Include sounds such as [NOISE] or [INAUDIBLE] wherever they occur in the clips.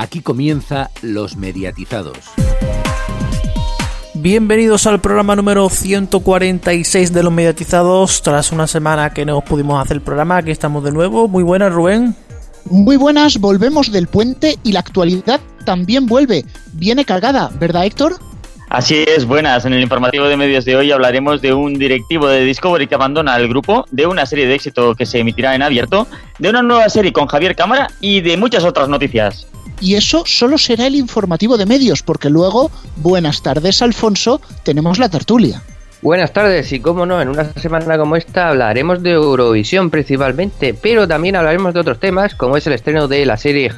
Aquí comienza Los Mediatizados. Bienvenidos al programa número 146 de Los Mediatizados. Tras una semana que no pudimos hacer el programa, aquí estamos de nuevo. Muy buenas, Rubén. Muy buenas, volvemos del puente y la actualidad también vuelve. Viene cargada, ¿verdad, Héctor? Así es, buenas. En el informativo de medios de hoy hablaremos de un directivo de Discovery que abandona el grupo, de una serie de éxito que se emitirá en abierto, de una nueva serie con Javier Cámara y de muchas otras noticias. Y eso solo será el informativo de medios, porque luego, buenas tardes Alfonso, tenemos la tertulia. Buenas tardes y cómo no, en una semana como esta hablaremos de Eurovisión principalmente, pero también hablaremos de otros temas como es el estreno de la serie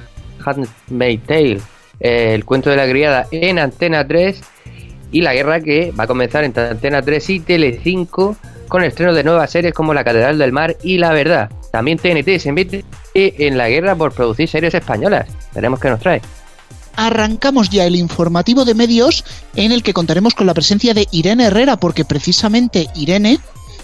Handmaid's Tale, el cuento de la criada en Antena 3 y la guerra que va a comenzar entre Antena 3 y Tele5 con el estreno de nuevas series como La Catedral del Mar y La Verdad. También TNT se mete en la guerra por producir series españolas. Veremos qué nos trae. Arrancamos ya el informativo de medios en el que contaremos con la presencia de Irene Herrera porque precisamente Irene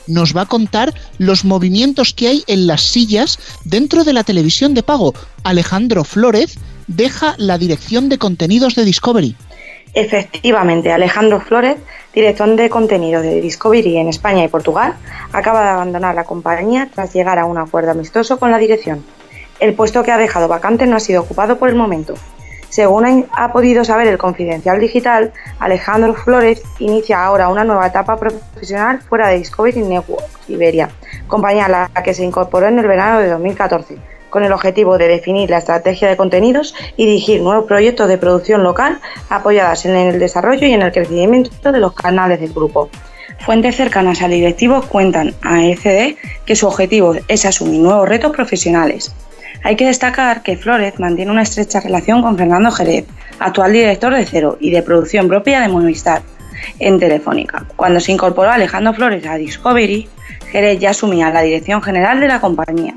nos va a contar los movimientos que hay en las sillas dentro de la televisión de pago. Alejandro Flórez deja la dirección de contenidos de Discovery. Efectivamente, Alejandro Flores, director de contenido de Discovery en España y Portugal, acaba de abandonar la compañía tras llegar a un acuerdo amistoso con la dirección. El puesto que ha dejado vacante no ha sido ocupado por el momento. Según ha podido saber el Confidencial Digital, Alejandro Flores inicia ahora una nueva etapa profesional fuera de Discovery Network Iberia, compañía a la que se incorporó en el verano de 2014 con el objetivo de definir la estrategia de contenidos y dirigir nuevos proyectos de producción local apoyadas en el desarrollo y en el crecimiento de los canales del grupo. Fuentes cercanas al directivo cuentan a ECD que su objetivo es asumir nuevos retos profesionales. Hay que destacar que Flores mantiene una estrecha relación con Fernando Jerez, actual director de Cero y de producción propia de Movistar en Telefónica. Cuando se incorporó Alejandro Flores a Discovery, Jerez ya asumía la dirección general de la compañía.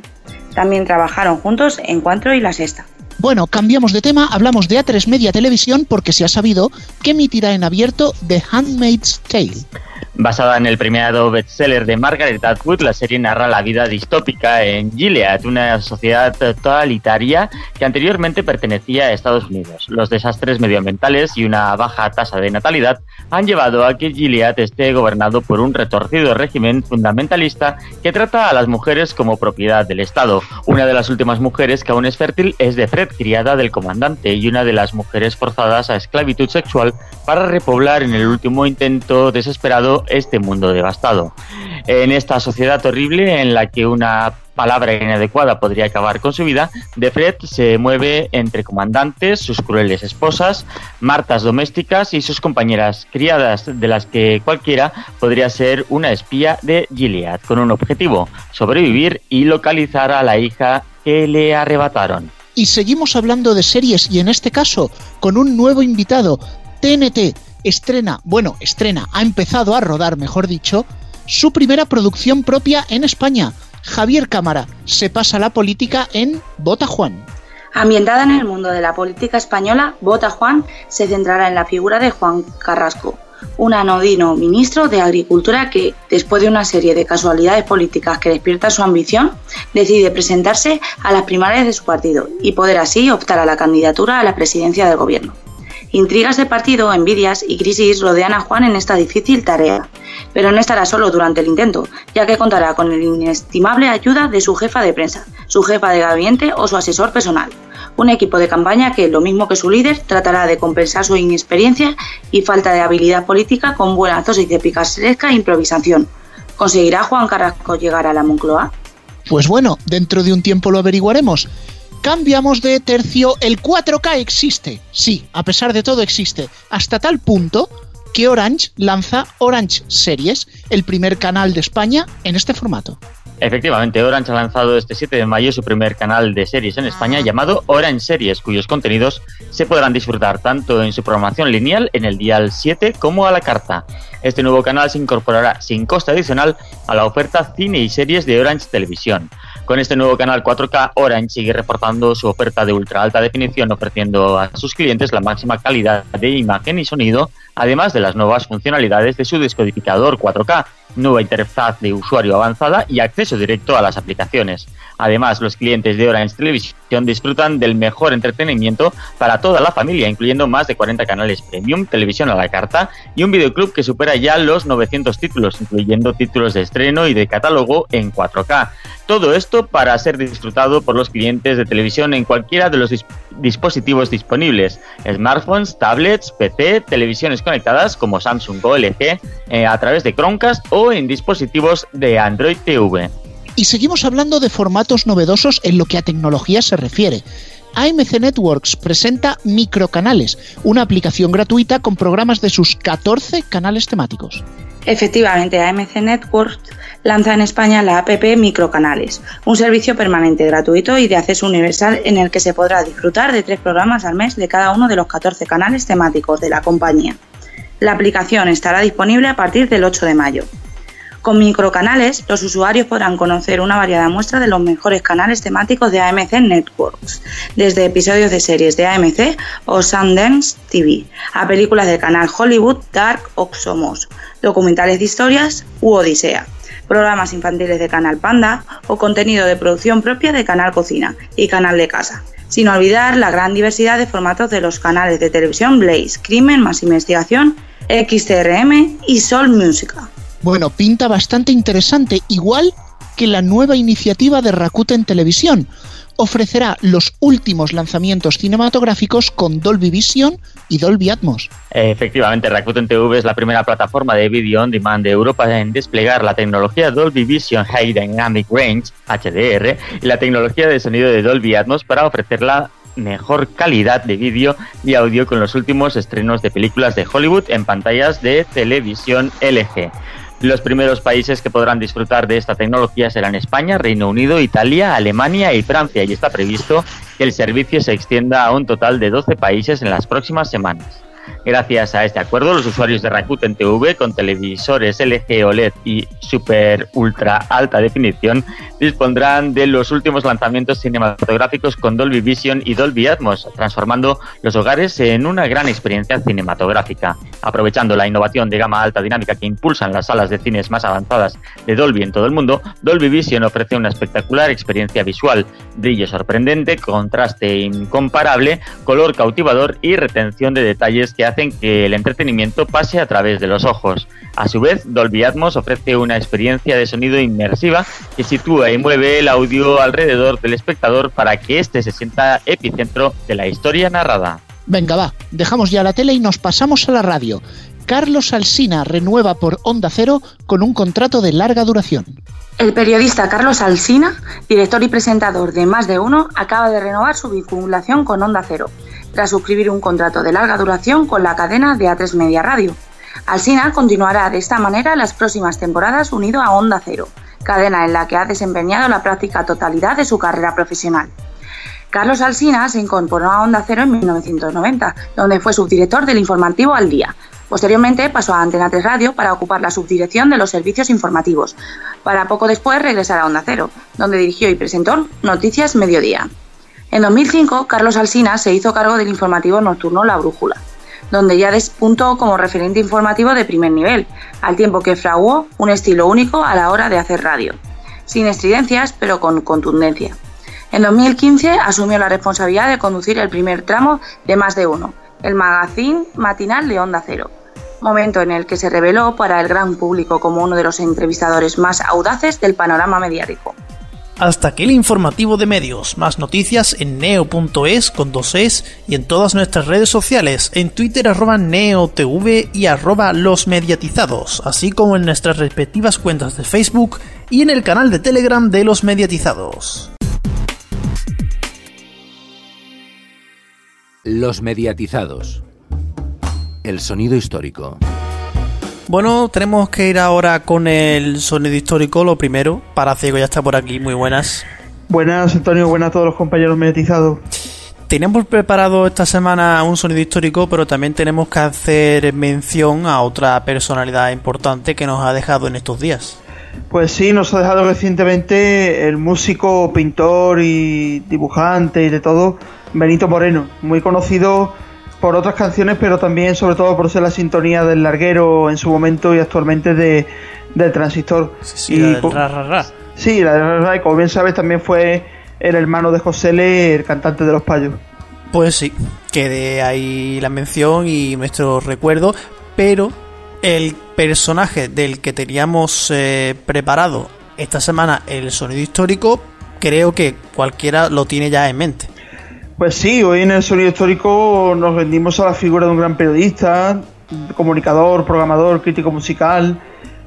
También trabajaron juntos en Cuatro y La Sexta. Bueno, cambiamos de tema, hablamos de A3 Media Televisión porque se ha sabido que emitirá en abierto The Handmaid's Tale. Basada en el premiado bestseller de Margaret Atwood, la serie narra la vida distópica en Gilead, una sociedad totalitaria que anteriormente pertenecía a Estados Unidos. Los desastres medioambientales y una baja tasa de natalidad han llevado a que Gilead esté gobernado por un retorcido régimen fundamentalista que trata a las mujeres como propiedad del Estado. Una de las últimas mujeres que aún es fértil es de Fred, criada del comandante, y una de las mujeres forzadas a esclavitud sexual para repoblar en el último intento desesperado este mundo devastado. En esta sociedad horrible en la que una palabra inadecuada podría acabar con su vida, De Fred se mueve entre comandantes, sus crueles esposas, martas domésticas y sus compañeras criadas, de las que cualquiera podría ser una espía de Gilead, con un objetivo, sobrevivir y localizar a la hija que le arrebataron. Y seguimos hablando de series y en este caso con un nuevo invitado, TNT estrena, bueno, estrena, ha empezado a rodar, mejor dicho, su primera producción propia en España. Javier Cámara se pasa la política en Bota Juan. Ambientada en el mundo de la política española, Bota Juan se centrará en la figura de Juan Carrasco, un anodino ministro de Agricultura que, después de una serie de casualidades políticas que despiertan su ambición, decide presentarse a las primarias de su partido y poder así optar a la candidatura a la presidencia del gobierno. Intrigas de partido, envidias y crisis rodean a Juan en esta difícil tarea, pero no estará solo durante el intento, ya que contará con el inestimable ayuda de su jefa de prensa, su jefa de gabinete o su asesor personal. Un equipo de campaña que, lo mismo que su líder, tratará de compensar su inexperiencia y falta de habilidad política con buena dosis de picaresca improvisación. ¿Conseguirá Juan Carrasco llegar a la Moncloa? Pues bueno, dentro de un tiempo lo averiguaremos. Cambiamos de tercio, el 4K existe, sí, a pesar de todo existe, hasta tal punto que Orange lanza Orange Series, el primer canal de España en este formato. Efectivamente, Orange ha lanzado este 7 de mayo su primer canal de series en España llamado Orange Series, cuyos contenidos se podrán disfrutar tanto en su programación lineal en el dial 7 como a la carta. Este nuevo canal se incorporará sin coste adicional a la oferta cine y series de Orange Televisión. Con este nuevo canal 4K, Orange sigue reportando su oferta de ultra alta definición, ofreciendo a sus clientes la máxima calidad de imagen y sonido, además de las nuevas funcionalidades de su descodificador 4K, nueva interfaz de usuario avanzada y acceso directo a las aplicaciones. Además, los clientes de Orange Televisión disfrutan del mejor entretenimiento para toda la familia, incluyendo más de 40 canales premium, televisión a la carta y un videoclub que supera ya los 900 títulos, incluyendo títulos de estreno y de catálogo en 4K. Todo esto para ser disfrutado por los clientes de televisión en cualquiera de los dispositivos disponibles, smartphones, tablets, PC, televisiones conectadas como Samsung o LG, eh, a través de Chromecast o en dispositivos de Android TV. Y seguimos hablando de formatos novedosos en lo que a tecnología se refiere. AMC Networks presenta Microcanales, una aplicación gratuita con programas de sus 14 canales temáticos. Efectivamente, AMC Networks lanza en España la APP Microcanales, un servicio permanente gratuito y de acceso universal en el que se podrá disfrutar de tres programas al mes de cada uno de los 14 canales temáticos de la compañía. La aplicación estará disponible a partir del 8 de mayo. Con microcanales, los usuarios podrán conocer una variada muestra de los mejores canales temáticos de AMC Networks, desde episodios de series de AMC o Sundance TV, a películas del canal Hollywood, Dark o documentales de historias u Odisea, programas infantiles de Canal Panda o contenido de producción propia de Canal Cocina y Canal de Casa. Sin olvidar la gran diversidad de formatos de los canales de televisión Blaze, Crimen más Investigación, XTRM y Sol Música. Bueno, pinta bastante interesante, igual que la nueva iniciativa de Rakuten Televisión. Ofrecerá los últimos lanzamientos cinematográficos con Dolby Vision y Dolby Atmos. Efectivamente, Rakuten TV es la primera plataforma de video on demand de Europa en desplegar la tecnología Dolby Vision High Dynamic Range, HDR, y la tecnología de sonido de Dolby Atmos para ofrecer la mejor calidad de vídeo y audio con los últimos estrenos de películas de Hollywood en pantallas de televisión LG. Los primeros países que podrán disfrutar de esta tecnología serán España, Reino Unido, Italia, Alemania y Francia y está previsto que el servicio se extienda a un total de 12 países en las próximas semanas. Gracias a este acuerdo, los usuarios de Rakuten TV con televisores LG OLED y super ultra alta definición dispondrán de los últimos lanzamientos cinematográficos con Dolby Vision y Dolby Atmos, transformando los hogares en una gran experiencia cinematográfica. Aprovechando la innovación de gama alta dinámica que impulsan las salas de cines más avanzadas de Dolby en todo el mundo, Dolby Vision ofrece una espectacular experiencia visual, brillo sorprendente, contraste incomparable, color cautivador y retención de detalles que hacen que el entretenimiento pase a través de los ojos. A su vez, Dolby Atmos ofrece una experiencia de sonido inmersiva que sitúa y mueve el audio alrededor del espectador para que éste se sienta epicentro de la historia narrada. Venga, va, dejamos ya la tele y nos pasamos a la radio. Carlos Alsina renueva por Onda Cero con un contrato de larga duración. El periodista Carlos Alsina, director y presentador de Más de Uno, acaba de renovar su vinculación con Onda Cero tras suscribir un contrato de larga duración con la cadena de A3 Media Radio. Alsina continuará de esta manera las próximas temporadas unido a Onda Cero, cadena en la que ha desempeñado la práctica totalidad de su carrera profesional. Carlos Alsina se incorporó a Onda Cero en 1990, donde fue subdirector del informativo Al Día. Posteriormente pasó a Antena 3 Radio para ocupar la subdirección de los servicios informativos, para poco después regresar a Onda Cero, donde dirigió y presentó Noticias Mediodía. En 2005, Carlos Alsina se hizo cargo del informativo nocturno La Brújula, donde ya despuntó como referente informativo de primer nivel, al tiempo que fraguó un estilo único a la hora de hacer radio, sin estridencias pero con contundencia. En 2015 asumió la responsabilidad de conducir el primer tramo de Más de Uno, el magazine matinal de Onda Cero, momento en el que se reveló para el gran público como uno de los entrevistadores más audaces del panorama mediático. Hasta aquí el informativo de medios. Más noticias en neo.es con dos es y en todas nuestras redes sociales, en Twitter arroba neotv y arroba los mediatizados, así como en nuestras respectivas cuentas de Facebook y en el canal de Telegram de los mediatizados. Los mediatizados. El sonido histórico. Bueno, tenemos que ir ahora con el sonido histórico, lo primero. Para Ciego ya está por aquí, muy buenas. Buenas, Antonio, buenas a todos los compañeros mediatizados. Tenemos preparado esta semana un sonido histórico, pero también tenemos que hacer mención a otra personalidad importante que nos ha dejado en estos días. Pues sí, nos ha dejado recientemente el músico, pintor y dibujante y de todo, Benito Moreno, muy conocido por otras canciones, pero también sobre todo por ser la sintonía del larguero en su momento y actualmente de, del transistor. Sí, la del ra, ra, ra. Sí, la del ra, y como bien sabes también fue el hermano de José Le, el cantante de Los Payos. Pues sí, quede ahí la mención y nuestro recuerdo, pero el personaje del que teníamos eh, preparado esta semana el sonido histórico, creo que cualquiera lo tiene ya en mente. Pues sí, hoy en el sonido histórico nos rendimos a la figura de un gran periodista, comunicador, programador, crítico musical,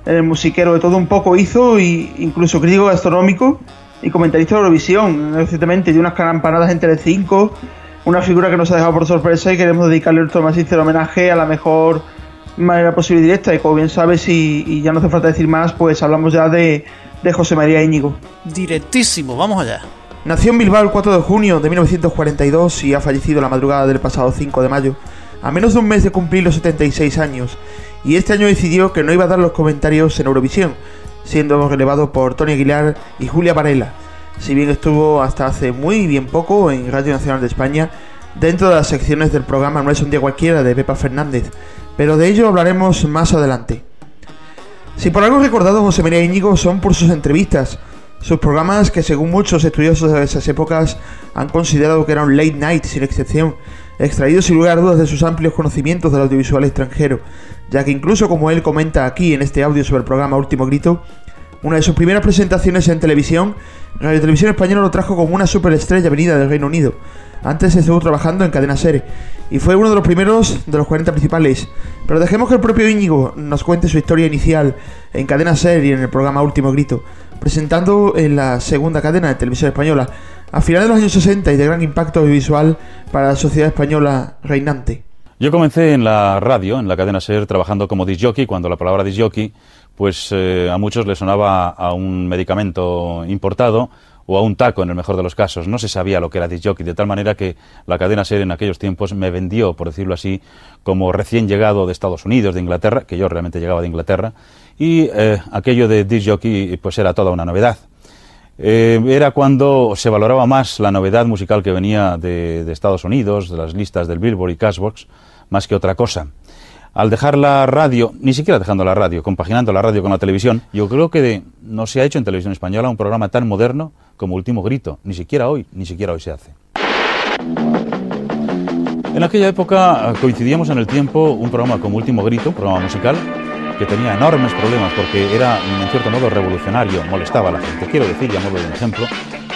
eh, musiquero de todo un poco hizo, y incluso crítico gastronómico y comentarista de Eurovisión, recientemente de unas campanadas en Telecinco, una figura que nos ha dejado por sorpresa y queremos dedicarle nuestro más sincero homenaje a la mejor manera posible y directa. Y como bien sabes, y, y ya no hace falta decir más, pues hablamos ya de, de José María Íñigo. Directísimo, vamos allá. Nació en Bilbao el 4 de junio de 1942 y ha fallecido la madrugada del pasado 5 de mayo, a menos de un mes de cumplir los 76 años, y este año decidió que no iba a dar los comentarios en Eurovisión, siendo relevado por Tony Aguilar y Julia Varela, si bien estuvo hasta hace muy bien poco en Radio Nacional de España, dentro de las secciones del programa No es un día cualquiera de Pepa Fernández, pero de ello hablaremos más adelante. Si por algo recordado José María Íñigo son por sus entrevistas, sus programas que según muchos estudiosos de esas épocas han considerado que eran late night sin excepción, extraídos sin lugar a dudas de sus amplios conocimientos del audiovisual extranjero, ya que incluso como él comenta aquí en este audio sobre el programa Último Grito, una de sus primeras presentaciones en televisión, Radio Televisión Española lo trajo como una superestrella venida del Reino Unido. Antes estuvo trabajando en Cadena Ser y fue uno de los primeros de los 40 principales. Pero dejemos que el propio Íñigo nos cuente su historia inicial en Cadena Ser y en el programa Último Grito, presentando en la segunda cadena de televisión española, a finales de los años 60 y de gran impacto audiovisual para la sociedad española reinante. Yo comencé en la radio, en la cadena SER, trabajando como disjockey, cuando la palabra disjockey, pues eh, a muchos le sonaba a un medicamento importado o a un taco en el mejor de los casos. No se sabía lo que era disjockey, de tal manera que la cadena SER en aquellos tiempos me vendió, por decirlo así, como recién llegado de Estados Unidos, de Inglaterra, que yo realmente llegaba de Inglaterra, y eh, aquello de disjockey pues era toda una novedad. Eh, era cuando se valoraba más la novedad musical que venía de, de, Estados Unidos, de las listas del Billboard y Cashbox, más que otra cosa. Al dejar la radio, ni siquiera dejando la radio, compaginando la radio con la televisión, yo creo que de, no se ha hecho en televisión española un programa tan moderno como Último Grito. Ni siquiera hoy, ni siquiera hoy se hace. En aquella época coincidíamos en el tiempo un programa como Último Grito, un programa musical, que tenía enormes problemas porque era, en cierto modo, revolucionario, molestaba a la gente. Quiero decir, modo de un ejemplo,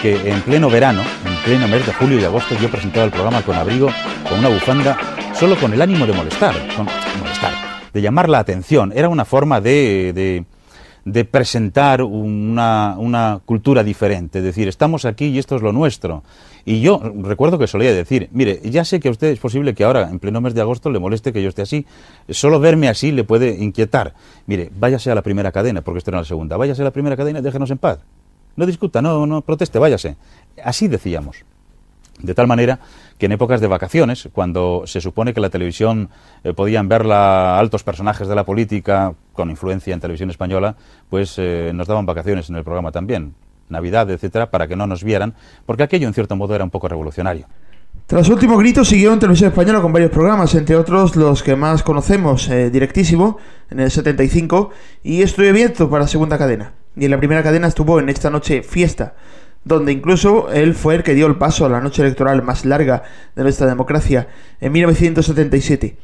que en pleno verano, en pleno mes de julio y agosto, yo presentaba el programa con abrigo, con una bufanda, solo con el ánimo de molestar, con, molestar, de llamar la atención. Era una forma de, de presentar una, una cultura diferente, es decir, estamos aquí y esto es lo nuestro. Y yo recuerdo que solía decir, mire, ya sé que a usted es posible que ahora, en pleno mes de agosto, le moleste que yo esté así. Solo verme así le puede inquietar. Mire, váyase a la primera cadena, porque esto era la segunda. Váyase a la primera cadena y déjenos en paz. No discuta, no, no proteste, váyase. Así decíamos. De tal manera que en épocas de vacaciones, cuando se supone que la televisión eh, podían verla altos personajes de la política con influencia en televisión española, pues eh, nos daban vacaciones en el programa también. Navidad, etcétera, para que no nos vieran, porque aquello en cierto modo era un poco revolucionario. Tras último grito siguió en televisión española con varios programas, entre otros los que más conocemos, eh, Directísimo, en el 75, y Estoy abierto para segunda cadena. Y en la primera cadena estuvo en esta noche Fiesta, donde incluso él fue el que dio el paso a la noche electoral más larga de nuestra democracia, en 1977.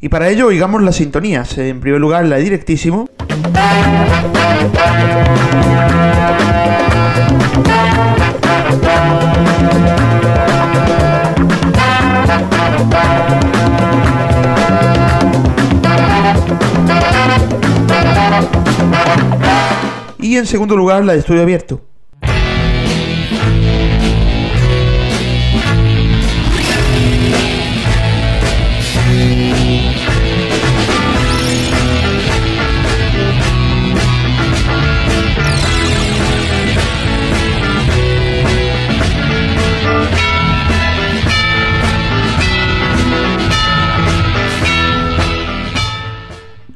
Y para ello oigamos las sintonías. En primer lugar, la de Directísimo. Y en segundo lugar, la de Estudio Abierto.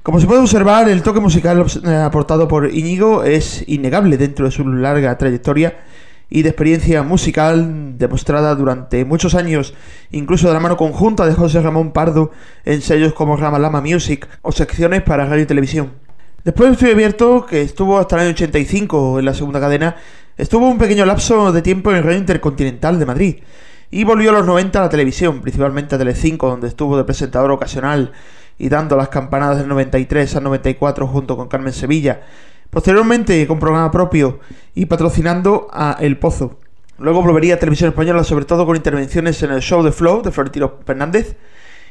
Como se puede observar, el toque musical aportado por Íñigo es innegable dentro de su larga trayectoria y de experiencia musical demostrada durante muchos años, incluso de la mano conjunta de José Ramón Pardo en sellos como Rama Lama Music o secciones para radio y televisión. Después de Estudio Abierto, que estuvo hasta el año 85 en la segunda cadena, estuvo un pequeño lapso de tiempo en Radio Intercontinental de Madrid. Y volvió a los 90 a la televisión, principalmente a Telecinco, donde estuvo de presentador ocasional y dando las campanadas del 93 al 94 junto con Carmen Sevilla. Posteriormente con programa propio y patrocinando a El Pozo. Luego volvería a Televisión Española, sobre todo con intervenciones en el show de Flow de Florentino Fernández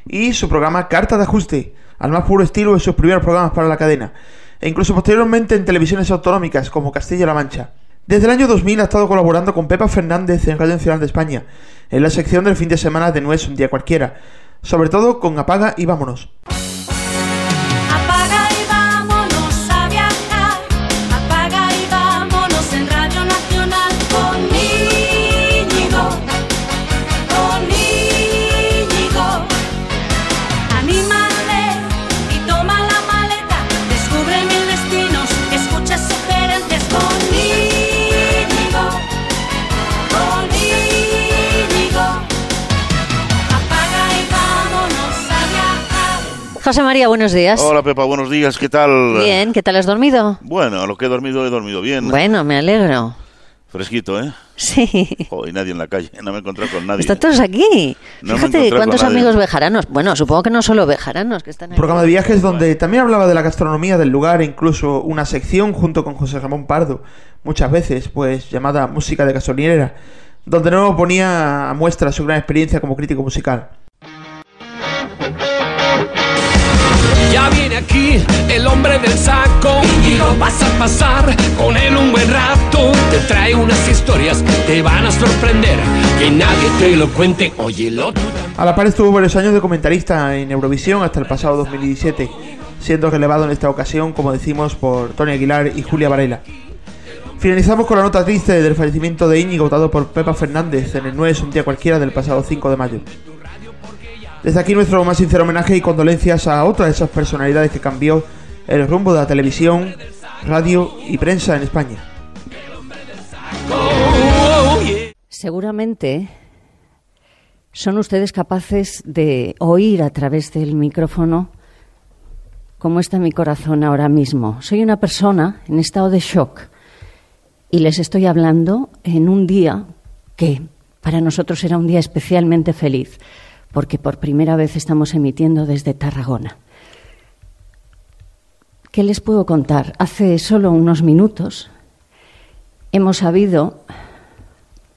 y su programa Carta de Ajuste, al más puro estilo de sus primeros programas para la cadena, e incluso posteriormente en televisiones autonómicas como Castilla-La Mancha. Desde el año 2000 ha estado colaborando con Pepa Fernández en Radio Nacional de España, en la sección del fin de semana de No es un día cualquiera, sobre todo con Apaga y Vámonos. José María, buenos días. Hola Pepa, buenos días, ¿qué tal? Bien, ¿qué tal has dormido? Bueno, a lo que he dormido he dormido bien. Bueno, me alegro. Fresquito, ¿eh? Sí. Oh, y nadie en la calle, no me he encontrado con nadie. Están todos aquí. No me he Fíjate cuántos amigos bejaranos. Bueno, supongo que no solo bejaranos que están Un aquí. programa de viajes donde también hablaba de la gastronomía del lugar e incluso una sección junto con José Ramón Pardo, muchas veces, pues llamada Música de Gasolinera, donde no ponía a muestra su gran experiencia como crítico musical. A la par estuvo varios años de comentarista en Eurovisión hasta el pasado 2017, siendo relevado en esta ocasión, como decimos, por Tony Aguilar y Julia Varela. Finalizamos con la nota triste del fallecimiento de Íñigo, dado por Pepa Fernández en el 9 es un día cualquiera del pasado 5 de mayo. Desde aquí nuestro más sincero homenaje y condolencias a otra de esas personalidades que cambió el rumbo de la televisión, radio y prensa en España. Seguramente son ustedes capaces de oír a través del micrófono cómo está mi corazón ahora mismo. Soy una persona en estado de shock y les estoy hablando en un día que para nosotros era un día especialmente feliz, porque por primera vez estamos emitiendo desde Tarragona. ¿Qué les puedo contar? Hace solo unos minutos hemos sabido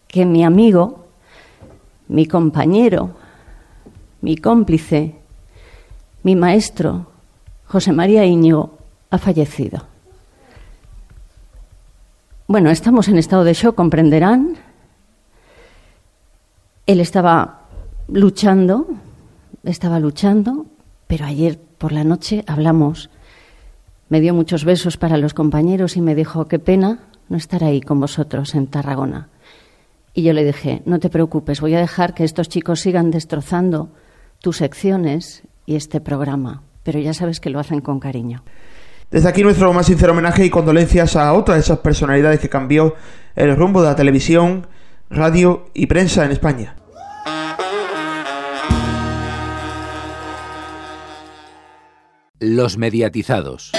que mi amigo, mi compañero, mi cómplice, mi maestro, José María Íñigo, ha fallecido. Bueno, estamos en estado de shock, comprenderán. Él estaba luchando, estaba luchando, pero ayer por la noche hablamos. Me dio muchos besos para los compañeros y me dijo, qué pena no estar ahí con vosotros en Tarragona. Y yo le dije, no te preocupes, voy a dejar que estos chicos sigan destrozando tus secciones y este programa, pero ya sabes que lo hacen con cariño. Desde aquí nuestro más sincero homenaje y condolencias a otra de esas personalidades que cambió el rumbo de la televisión, radio y prensa en España. Los mediatizados.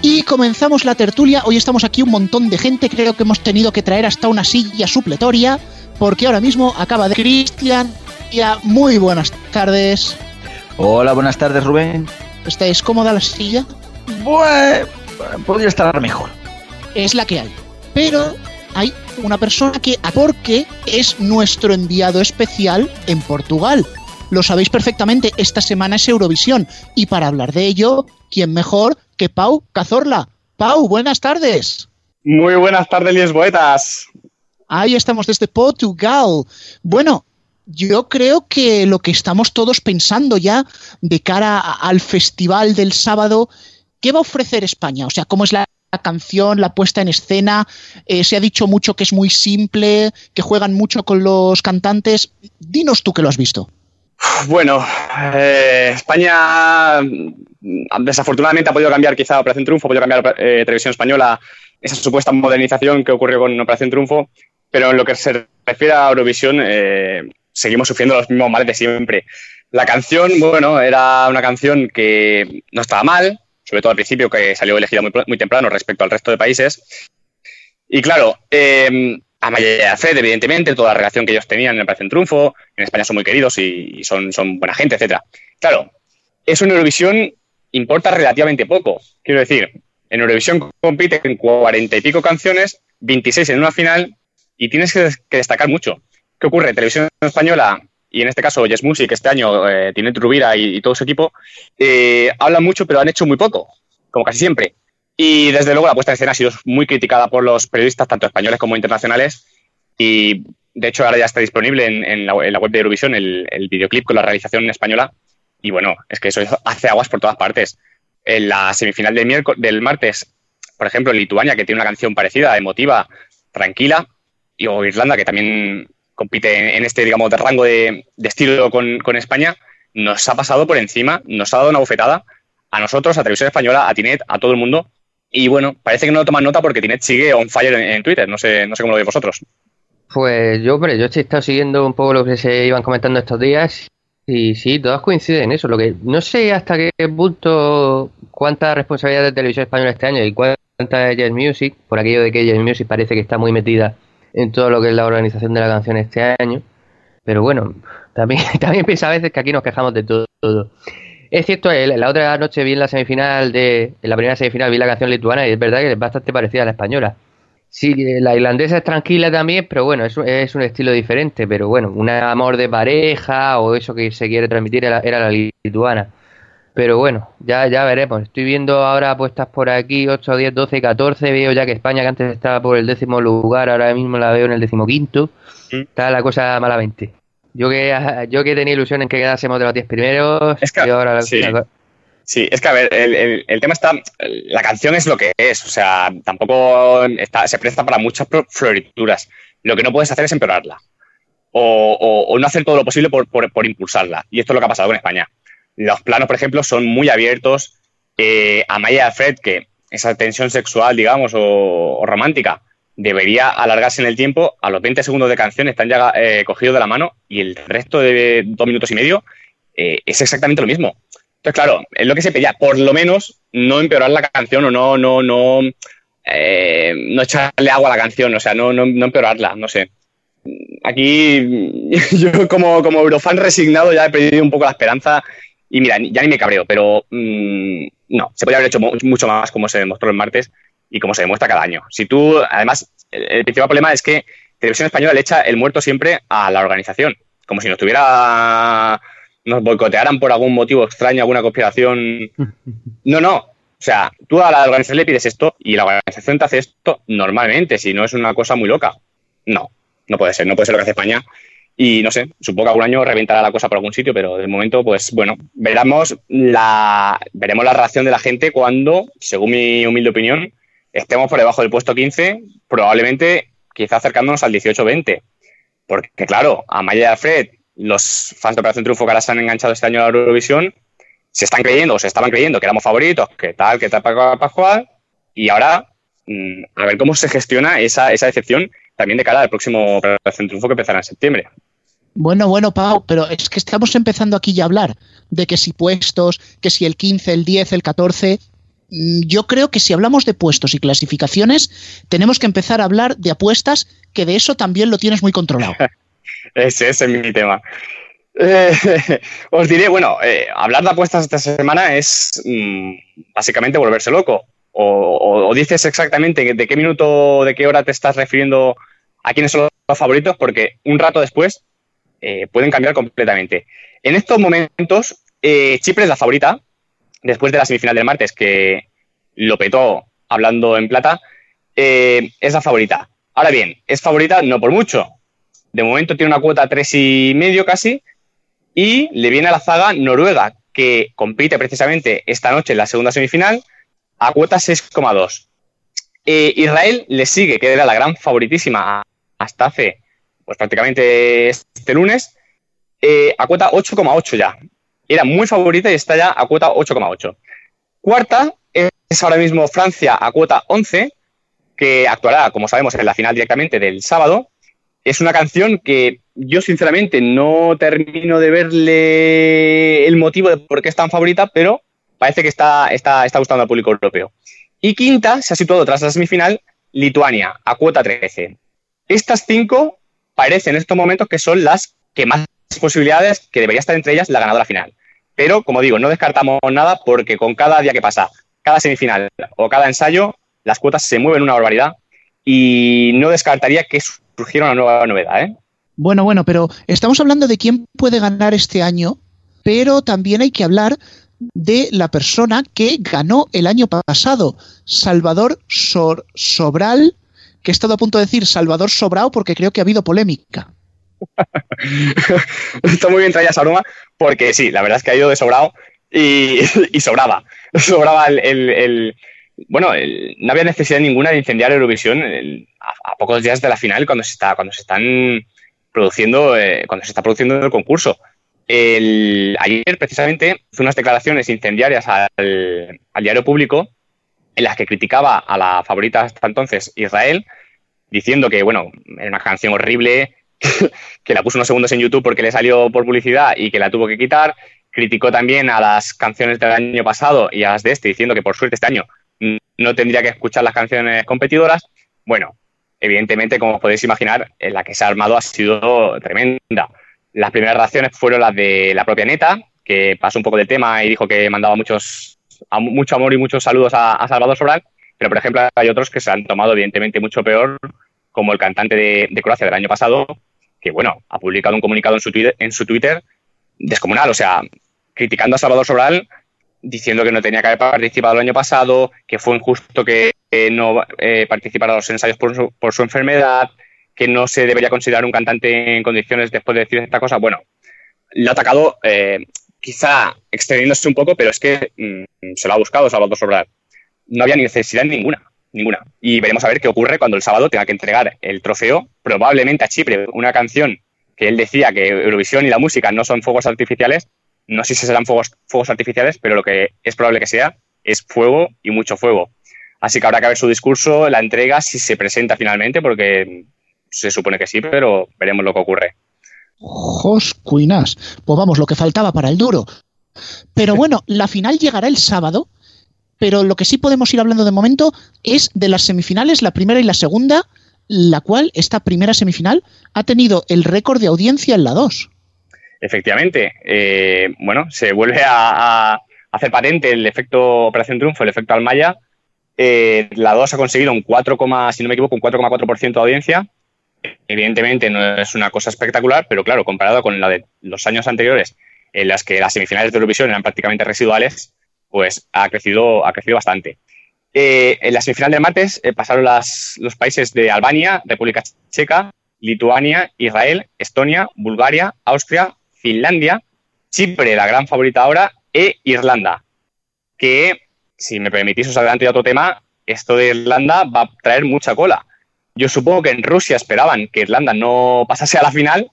Y comenzamos la tertulia. Hoy estamos aquí un montón de gente. Creo que hemos tenido que traer hasta una silla supletoria. Porque ahora mismo acaba de Cristian. Ya, muy buenas tardes. Hola, buenas tardes, Rubén. ¿Estáis cómoda la silla? Bueno, podría estar mejor. Es la que hay. Pero hay una persona que, porque es nuestro enviado especial en Portugal. Lo sabéis perfectamente, esta semana es Eurovisión. Y para hablar de ello, ¿quién mejor que Pau Cazorla? Pau, buenas tardes. Muy buenas tardes, Lisboetas. Ahí estamos desde Portugal. Bueno, yo creo que lo que estamos todos pensando ya de cara al festival del sábado, ¿qué va a ofrecer España? O sea, ¿cómo es la canción, la puesta en escena? Eh, se ha dicho mucho que es muy simple, que juegan mucho con los cantantes. Dinos tú que lo has visto. Bueno, eh, España mm, desafortunadamente ha podido cambiar quizá Operación Triunfo, ha podido cambiar eh, Televisión Española esa supuesta modernización que ocurrió con Operación Triunfo pero en lo que se refiere a Eurovisión, eh, seguimos sufriendo los mismos males de siempre. La canción, bueno, era una canción que no estaba mal, sobre todo al principio, que salió elegida muy, pr- muy temprano respecto al resto de países. Y claro, eh, Amaya y Fred, evidentemente, toda la relación que ellos tenían me parece un triunfo. En España son muy queridos y, son, son buena gente, etcétera. Claro, eso en Eurovisión importa relativamente poco. Quiero decir, en Eurovisión compiten cuarenta y pico canciones, 26 en una final y tienes que destacar mucho. ¿Qué ocurre? Televisión Española y en este caso Yes Music este año, eh, Tinet y, todo su equipo, eh, hablan mucho pero han hecho muy poco, como casi siempre. Y desde luego la puesta en escena ha sido muy criticada por los periodistas, tanto españoles como internacionales. Y de hecho ahora ya está disponible en, la, web de Eurovisión el, el videoclip con la realización española. Y bueno, es que eso hace aguas por todas partes. En la semifinal del, miércoles, del martes, por ejemplo, en Lituania, que tiene una canción parecida, emotiva, tranquila, y o Irlanda, que también compite en, este, digamos, de rango de, estilo con, con España, nos ha pasado por encima, nos ha dado una bofetada a nosotros, a Televisión Española, a Tinet, a todo el mundo. Y bueno, parece que no toman nota porque Tinet sigue on fire en, en Twitter. No sé, no sé cómo lo veis vosotros. Pues yo, hombre, yo he estado siguiendo un poco lo que se iban comentando estos días y sí, todas coinciden en eso. Lo que no sé hasta qué punto cuánta responsabilidad de televisión española este año y cuánta de Yes Music, por aquello de que Yes Music parece que está muy metida en todo lo que es la organización de la canción este año. Pero bueno, también, [LAUGHS] también pienso a veces que aquí nos quejamos de todo. Es cierto, el- la otra noche vi en la semifinal de, en la primera semifinal vi la canción lituana y es verdad que es bastante parecida a la española. Sí, eh, la irlandesa es tranquila también, pero bueno, es, es un estilo diferente. Pero bueno, un amor de pareja o eso que se quiere transmitir era la lituana. Pero bueno, ya, ya veremos. Estoy viendo ahora puestas por aquí 8, 10, 12, 14. Veo ya que España, que antes estaba por el décimo lugar, ahora mismo la veo en el decimoquinto. Está la cosa malamente. Yo que, [LAUGHS] yo que tenía ilusión en que quedásemos de los 10 primeros. y ahora la- sí. la- Sí, es que a ver, el, el- el tema está. La canción es lo que es, o sea, tampoco está, se presta para muchas florituras. Lo que no puedes hacer es empeorarla. O, o- o no hacer todo lo posible por, por- por impulsarla. Y esto es lo que ha pasado con España. Los planos, por ejemplo, son muy abiertos. Eh, a Maya y a Fred, que esa tensión sexual, digamos, o, o romántica, debería alargarse en el tiempo. A los 20 segundos de canción están ya eh, cogidos de la mano y el resto de dos minutos y medio eh, es exactamente lo mismo. Entonces, claro, es lo que se pedía, por lo menos no empeorar la canción o no, no, no, eh, no echarle agua a la canción, o sea, no, no, no empeorarla, no sé. Aquí [LAUGHS] yo como, como Eurofan resignado ya he perdido un poco la esperanza y mira, ya ni me cabreo, pero mm, no, se podría haber hecho mu- mucho más como se demostró el martes y como se demuestra cada año. Si tú, además, el, el principal problema es que Televisión Española le echa el muerto siempre a la organización, como si nos tuviera nos boicotearan por algún motivo extraño, alguna conspiración. [LAUGHS] No, no. O sea, tú a la organización le pides esto y la organización te hace esto normalmente, si no es una cosa muy loca. No, no puede ser, no puede ser lo que hace España. Y no sé, supongo que algún año reventará la cosa por algún sitio, pero de momento, pues bueno, veremos la, veremos la reacción de la gente cuando, según mi humilde opinión, estemos por debajo del puesto 15, probablemente quizá acercándonos al 18-20. Porque, claro, a Maya y a Fred, los fans de Operación Triunfo que ahora se han enganchado este año a la Eurovisión, se están creyendo o se estaban creyendo que éramos favoritos, que tal, que tal, para Pascual, y ahora mm, a ver cómo se gestiona esa, esa decepción también de cara al próximo Operación Triunfo que empezará en septiembre. Bueno, bueno, Pau, pero es que estamos empezando aquí ya a hablar de que si puestos, que si el 15, el 10, el 14. Mm, Yo creo que si hablamos de puestos y clasificaciones, tenemos que empezar a hablar de apuestas, que de eso también lo tienes muy controlado. [LAUGHS] Ese, ese es mi tema. Eh, [LAUGHS] os diré, bueno, eh, hablar de apuestas esta semana es mm, básicamente volverse loco. O, o- o dices exactamente de qué minuto, de qué hora te estás refiriendo a quiénes son los favoritos, porque un rato después eh, pueden cambiar completamente. En estos momentos, eh, Chipre es la favorita, después de la semifinal del martes, que lo petó hablando en plata, eh, es la favorita. Ahora bien, es favorita no por mucho. De momento tiene una cuota tres y medio casi, y le viene a la zaga Noruega, que compite precisamente esta noche en la segunda semifinal, a cuota 6,2. Eh, Israel le sigue, que era la gran favoritísima hasta hace pues prácticamente este lunes, eh, a cuota 8,8 ya. Era muy favorita y está ya a cuota 8,8. Cuarta es ahora mismo Francia a cuota 11, que actuará, como sabemos, en la final directamente del sábado. es una canción que yo sinceramente no termino de verle el motivo de por qué es tan favorita, pero parece que está, está, está gustando al público europeo. Y quinta se ha situado tras la semifinal Lituania, a cuota 13. Estas cinco parecen en estos momentos que son las que más posibilidades, que debería estar entre ellas la ganadora final. Pero, como digo, no descartamos nada porque con cada día que pasa, cada semifinal o cada ensayo, las cuotas se mueven una barbaridad y no descartaría que surgiera una nueva novedad. ¿eh? Bueno, bueno, pero estamos hablando de quién puede ganar este año, pero también hay que hablar de la persona que ganó el año pasado, Salvador Sor- Sobral, que he estado a punto de decir Salvador Sobrao porque creo que ha habido polémica. [LAUGHS] Está muy bien traída esa broma porque sí, la verdad es que ha ido de sobrado [LAUGHS] y, sobraba. [LAUGHS] Sobraba el... bueno, no había necesidad ninguna de incendiar Eurovisión a, pocos días de la final cuando se está cuando se están produciendo eh, cuando se está produciendo el concurso. Ayer precisamente hizo unas declaraciones incendiarias al diario público en las que criticaba a la favorita hasta entonces Israel diciendo que bueno era una canción horrible [LAUGHS] que la puso unos segundos en YouTube porque le salió por publicidad y que la tuvo que quitar. Criticó también a las canciones del año pasado y a las de este, diciendo que por suerte este año no tendría que escuchar las canciones competidoras. Bueno, evidentemente, como podéis imaginar, en la que se ha armado ha sido tremenda. Las primeras reacciones fueron las de la propia Neta, que pasó un poco del tema y dijo que mandaba muchos, mucho amor y muchos saludos a, Salvador Sobral. Pero, por ejemplo, hay otros que se han tomado, evidentemente, mucho peor, como el cantante de, de Croacia del año pasado, que bueno, ha publicado un comunicado en su Twitter, en su Twitter descomunal, o sea, criticando a Salvador Sobral, diciendo que no tenía que haber participado el año pasado, que fue injusto que no eh, participara a los ensayos por su, por su enfermedad, que no se debería considerar un cantante en condiciones después de decir esta cosa. Bueno, le ha atacado eh, quizá extendiéndose un poco, pero es que mm, se lo ha buscado Salvador Sobral. No había necesidad ninguna, ninguna. Y veremos a ver qué ocurre cuando el sábado tenga que entregar el trofeo, probablemente a Chipre, una canción que él decía que Eurovisión y la música no son fuegos artificiales. No sé si serán fuegos, fuegos artificiales, pero lo que es probable que sea es fuego y mucho fuego. Así que habrá que ver su discurso, la entrega, si se presenta finalmente, porque se supone que sí, pero veremos lo que ocurre. Jos cuinas. Pues vamos, lo que faltaba para el duro. Pero bueno, la final llegará el sábado, pero lo que sí podemos ir hablando de momento es de las semifinales, la primera y la segunda, la cual esta primera semifinal ha tenido el récord de audiencia en la 2. Efectivamente, eh, bueno, se vuelve a, a hacer patente el efecto Operación Triunfo, el efecto Almaya. Eh, la 2 ha conseguido un 4, si no me equivoco, un 4,4% de audiencia. Evidentemente no es una cosa espectacular, pero claro, comparado con la de los años anteriores, en las que las semifinales de Eurovisión eran prácticamente residuales, pues ha crecido, ha crecido bastante. Eh, en la semifinal del martes eh, pasaron las- los países de Albania, República Checa, Lituania, Israel, Estonia, Bulgaria, Austria, Finlandia, Chipre, la gran favorita ahora, e Irlanda. Que, si me permitís, os adelanto ya otro tema, esto de Irlanda va a traer mucha cola. Yo supongo que en Rusia esperaban que Irlanda no pasase a la final,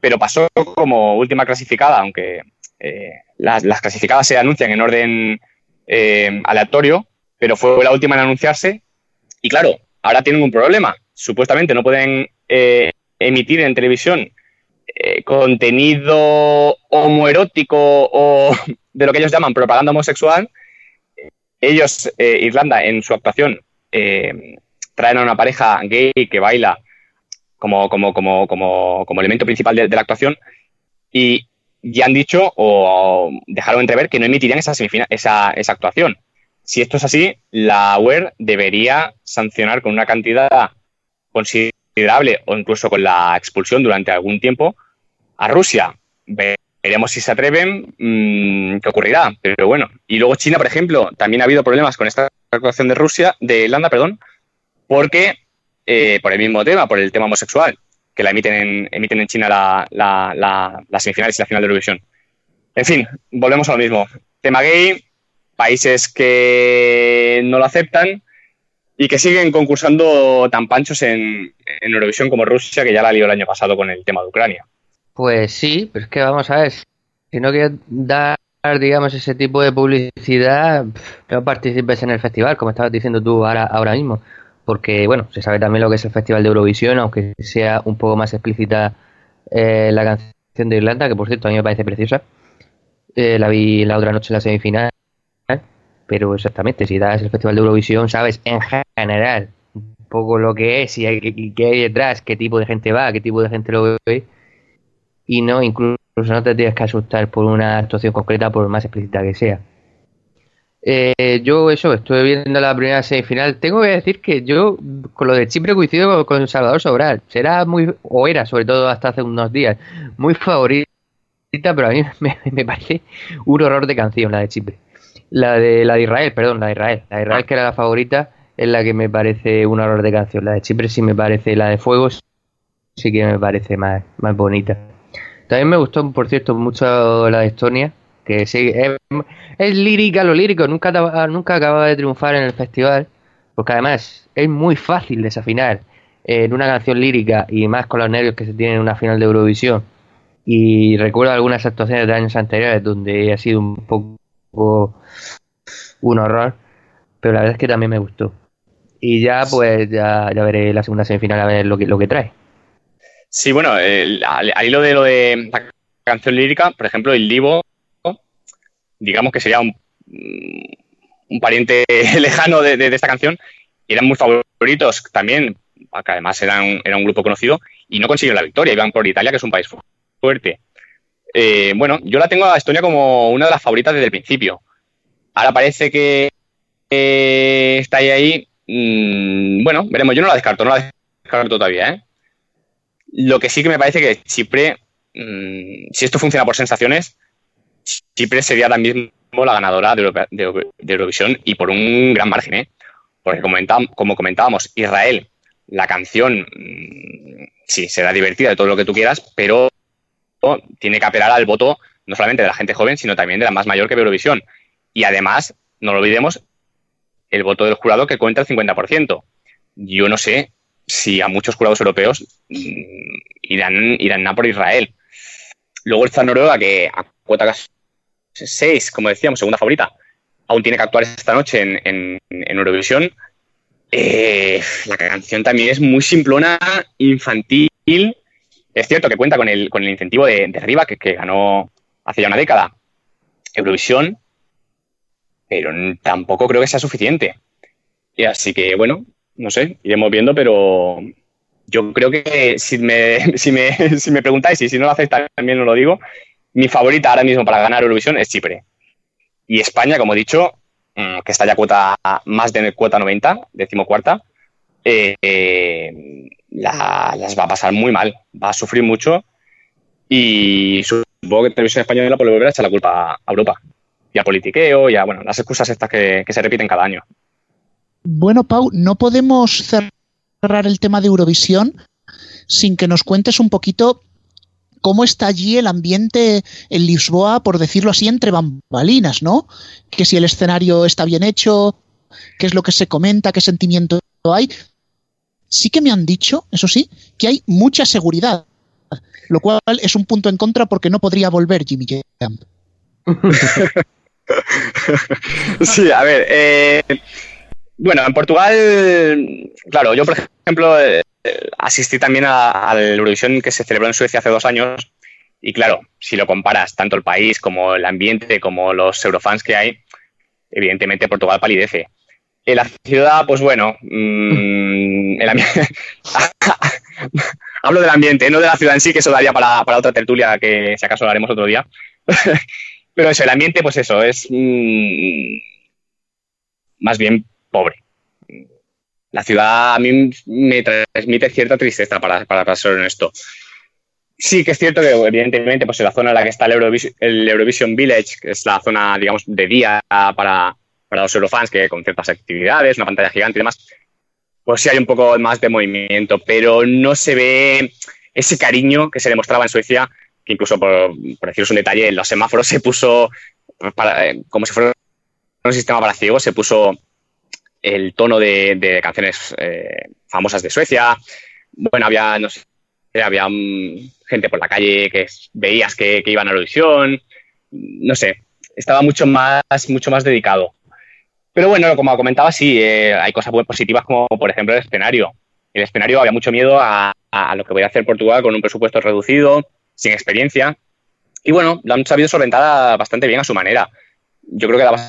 pero pasó como última clasificada, aunque eh, las, las clasificadas se anuncian en orden eh, aleatorio, pero fue la última en anunciarse. Y claro, ahora tienen un problema. Supuestamente no pueden eh, emitir en televisión contenido homoerótico o [LAUGHS] de lo que ellos llaman propaganda homosexual. Ellos, Irlanda, en su actuación, traen a una pareja gay que baila como, como, como, como, como elemento principal de, la actuación y ya han dicho o dejaron entrever que no emitirían esa, esa, esa actuación. Si esto es así, la UER debería sancionar con una cantidad considerable o incluso con la expulsión durante algún tiempo a Rusia. Veremos si se atreven, mm, qué ocurrirá. Pero bueno, y luego China, por ejemplo, también ha habido problemas con esta actuación de Rusia, de Irlanda, perdón, porque eh, por el mismo tema, por el tema homosexual, que la emiten en, emiten en China la, la, la, las semifinales y la final de Eurovisión. En fin, volvemos a lo mismo. Tema gay, países que no lo aceptan y que siguen concursando tan panchos en, en Eurovisión como Rusia, que ya la lió el año pasado con el tema de Ucrania. Pues sí, pero es que vamos a ver, si no quieres dar, digamos, ese tipo de publicidad, no participes en el festival, como estabas diciendo tú ahora, ahora mismo. Porque bueno, se sabe también lo que es el Festival de Eurovisión, aunque sea un poco más explícita eh, la canción de Irlanda, que por cierto a mí me parece preciosa. Eh, la vi la otra noche en la semifinal, pero exactamente, si das el Festival de Eurovisión, sabes en general un poco lo que es y hay- y qué hay detrás, qué tipo de gente va, qué tipo de gente lo ve, y no, incluso no te tienes que asustar por una actuación concreta, por más explícita que sea. Eh, yo eso, estuve viendo la primera semifinal. Tengo que decir que yo con lo de Chipre coincido con, Salvador Sobral. Será muy, o era sobre todo hasta hace unos días, muy favorita, pero a mí [LAUGHS] me, me parece un horror de canción la de Chipre. La de, la de Israel, perdón, la de Israel. La de Israel que era la favorita es la que me parece un horror de canción. La de Chipre sí me parece, la de Fuego sí que me parece más, más bonita. También me gustó, por cierto, mucho la de Estonia, que sí, es, es lírica, lo lírico nunca, nunca acaba de triunfar en el festival, porque además es muy fácil desafinar en una canción lírica y más con los nervios que se tienen en una final de Eurovisión. Y recuerdo algunas actuaciones de años anteriores donde ha sido un poco un horror, pero la verdad es que también me gustó. Y ya pues ya, ya veré la segunda semifinal a ver lo que, lo que trae. Sí, bueno, al, al hilo de lo de la canción lírica, por ejemplo, el Divo, digamos que sería un, un pariente [LAUGHS] lejano de, esta canción, eran muy favoritos también, que además eran, era un grupo conocido, y no consiguieron la victoria, iban por Italia, que es un país fu- fuerte. Eh, bueno, yo la tengo a Estonia como una de las favoritas desde el principio. Ahora parece que eh, está ahí, ahí. mm, bueno, veremos, yo no la descarto, no la descarto todavía, ¿eh? Lo que sí que me parece que Chipre, mm, si esto funciona por sensaciones, Chipre sería ahora mismo la ganadora de, Eurovisión y por un gran margen, ¿eh? Porque como comentábamos, Israel, la canción, mm, sí, será divertida de todo lo que tú quieras, pero tiene que apelar al voto no solamente de la gente joven, sino también de la más mayor que ve Eurovisión. Y además, no lo olvidemos, el voto del jurado que cuenta el 50%. Yo no sé si a muchos jurados europeos mm, irán, irán a por Israel. Luego está Noruega, que cuota 6, como decíamos, segunda favorita, aún tiene que actuar esta noche en, Eurovisión. Eh, la canción también es muy simplona, infantil. Es cierto que cuenta con el, con el incentivo de, de Riva, que, ganó hace ya una década Eurovisión, pero tampoco creo que sea suficiente. Y así que, bueno, no sé, iremos viendo, pero yo creo que si me, [LAUGHS] si me, [LAUGHS] si me preguntáis y si no lo hacéis también os lo digo, mi favorita ahora mismo para ganar Eurovisión es Chipre. Y España, como he dicho, mm, que está ya cuota más de cuota 90, decimocuarta, eh, eh, la- las va a pasar muy mal, va a sufrir mucho y supongo que Televisión Española puede volver a echar la culpa a Europa y a politiqueo y a bueno, las excusas estas que, que se repiten cada año. Bueno, Pau, no podemos cerrar el tema de Eurovisión sin que nos cuentes un poquito cómo está allí el ambiente en Lisboa, por decirlo así, entre bambalinas, ¿no? Que si el escenario está bien hecho, qué es lo que se comenta, qué sentimiento hay. Sí que me han dicho, eso sí, que hay mucha seguridad, lo cual es un punto en contra porque no podría volver Jimmy Jam. [LAUGHS] Sí, a ver. eh, bueno, en Portugal, claro, yo por ejemplo eh, asistí también al Eurovisión que se celebró en Suecia hace dos años y claro, si lo comparas tanto el país como el ambiente como los eurofans que hay, evidentemente Portugal palidece. En la ciudad, pues bueno, mm. [LAUGHS] Hablo del ambiente, no de la ciudad en sí, que eso daría para, para otra tertulia que si acaso lo haremos otro día. [LAUGHS] Pero eso, el ambiente, pues eso, es mm, más bien pobre. La ciudad a mí me transmite cierta tristeza, para, para, para ser honesto. Sí que es cierto que, evidentemente, pues en la zona en la que está el Eurovision, el Eurovision Village, que es la zona, digamos, de día para, para los eurofans, que con ciertas actividades, una pantalla gigante y demás, pues sí hay un poco más de movimiento, pero no se ve ese cariño que se demostraba en Suecia, que incluso, por, por deciros un detalle, en los semáforos se puso, para- como si fuera un sistema para ciegos, se puso el tono de, de canciones eh, famosas de Suecia. Bueno, había, no sé, había mm, gente por la calle que veías que, iban a Eurovisión. No sé, estaba mucho más, mucho más dedicado. Pero bueno, como comentaba, sí, eh, hay cosas muy positivas como por ejemplo el escenario. El escenario había mucho miedo a, a lo que voy a hacer Portugal con un presupuesto reducido, sin experiencia. Y bueno, lo han sabido solventar bastante bien a su manera. Yo creo que da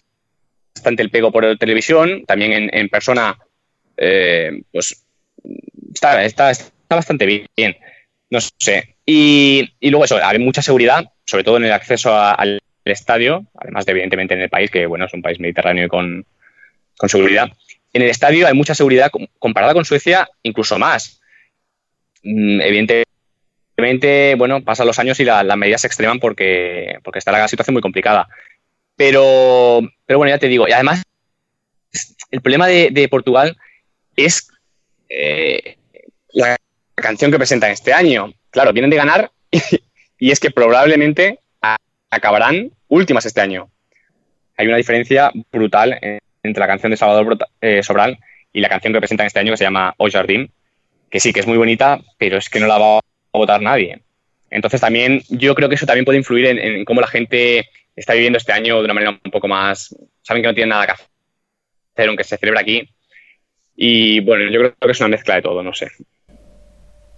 bastante el pego por televisión, también en, persona, eh, pues está, está, está bastante bien. No sé. Y, y luego eso, hay mucha seguridad, sobre todo en el acceso al estadio, además de evidentemente en el país, que bueno, es un país mediterráneo y con, con seguridad. En el estadio hay mucha seguridad com- comparada con Suecia, incluso más. Mm, Evidentemente, bueno, pasan los años y la- las medidas se extreman porque, porque está la situación muy complicada. Pero, pero bueno, ya te digo, y además, el problema de, Portugal es eh, la canción que presentan este año. Claro, vienen de ganar [LAUGHS] y es que probablemente acabarán últimas este año. Hay una diferencia brutal en- entre la canción de Salvador eh, Sobral y la canción que presentan este año que se llama O Jardín, que sí, que es muy bonita, pero es que no la va a votar nadie. Entonces también yo creo que eso también puede influir en cómo la gente está viviendo este año de una manera un poco más... Saben que no tienen nada que hacer, aunque se celebra aquí. Y bueno, yo creo que es una mezcla de todo, no sé.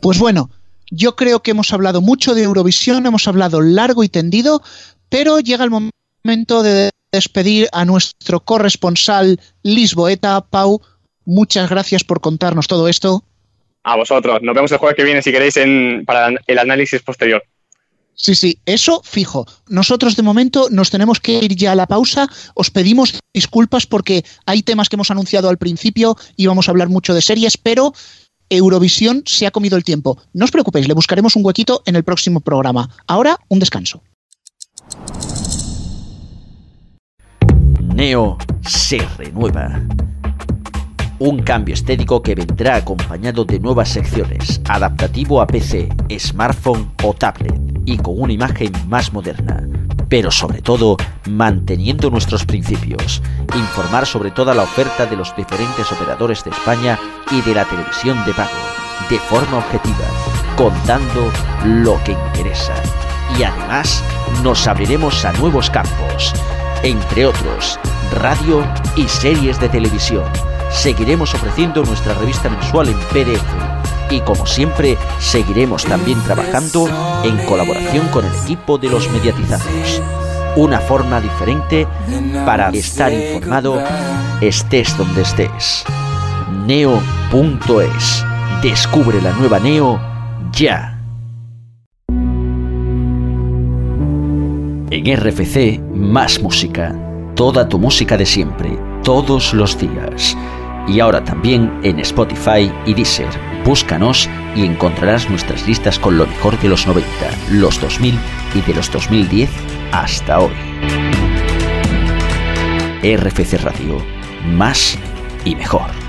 Pues bueno, yo creo que hemos hablado mucho de Eurovisión, hemos hablado largo y tendido, pero llega el momento de despedir a nuestro corresponsal Lisboeta. Pau, muchas gracias por contarnos todo esto. A vosotros. Nos vemos el jueves que viene si queréis en, para el análisis posterior. Sí, sí, eso fijo. Nosotros de momento nos tenemos que ir ya a la pausa. Os pedimos disculpas porque hay temas que hemos anunciado al principio y vamos a hablar mucho de series, pero Eurovisión se ha comido el tiempo. No os preocupéis, le buscaremos un huequito en el próximo programa. Ahora, un descanso. Neo se renueva. Un cambio estético que vendrá acompañado de nuevas secciones, adaptativo a PC, smartphone o tablet, y con una imagen más moderna. Pero sobre todo, manteniendo nuestros principios. Informar sobre toda la oferta de los diferentes operadores de España y de la televisión de pago, de forma objetiva, contando lo que interesa. Y además, nos abriremos a nuevos campos entre otros, radio y series de televisión. Seguiremos ofreciendo nuestra revista mensual en PDF y como siempre seguiremos también trabajando en colaboración con el equipo de los mediatizados. Una forma diferente para estar informado estés donde estés. Neo.es. Descubre la nueva Neo ya. En RFC, más música. Toda tu música de siempre, todos los días. Y ahora también en Spotify y Deezer. Búscanos y encontrarás nuestras listas con lo mejor de los 90, los 2000 y de los 2010 hasta hoy. RFC Radio. Más y mejor.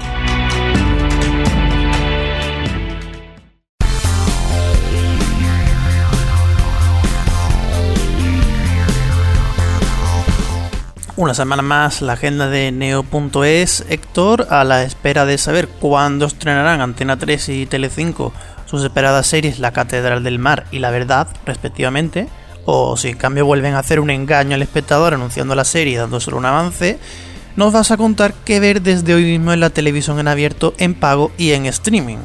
Una semana más la agenda de Neo.es, Héctor, a la espera de saber cuándo estrenarán Antena 3 y Telecinco sus esperadas series La Catedral del Mar y La Verdad, respectivamente, o si en cambio vuelven a hacer un engaño al espectador anunciando la serie y dándoselo un avance, nos vas a contar qué ver desde hoy mismo en la televisión en abierto, en pago y en streaming.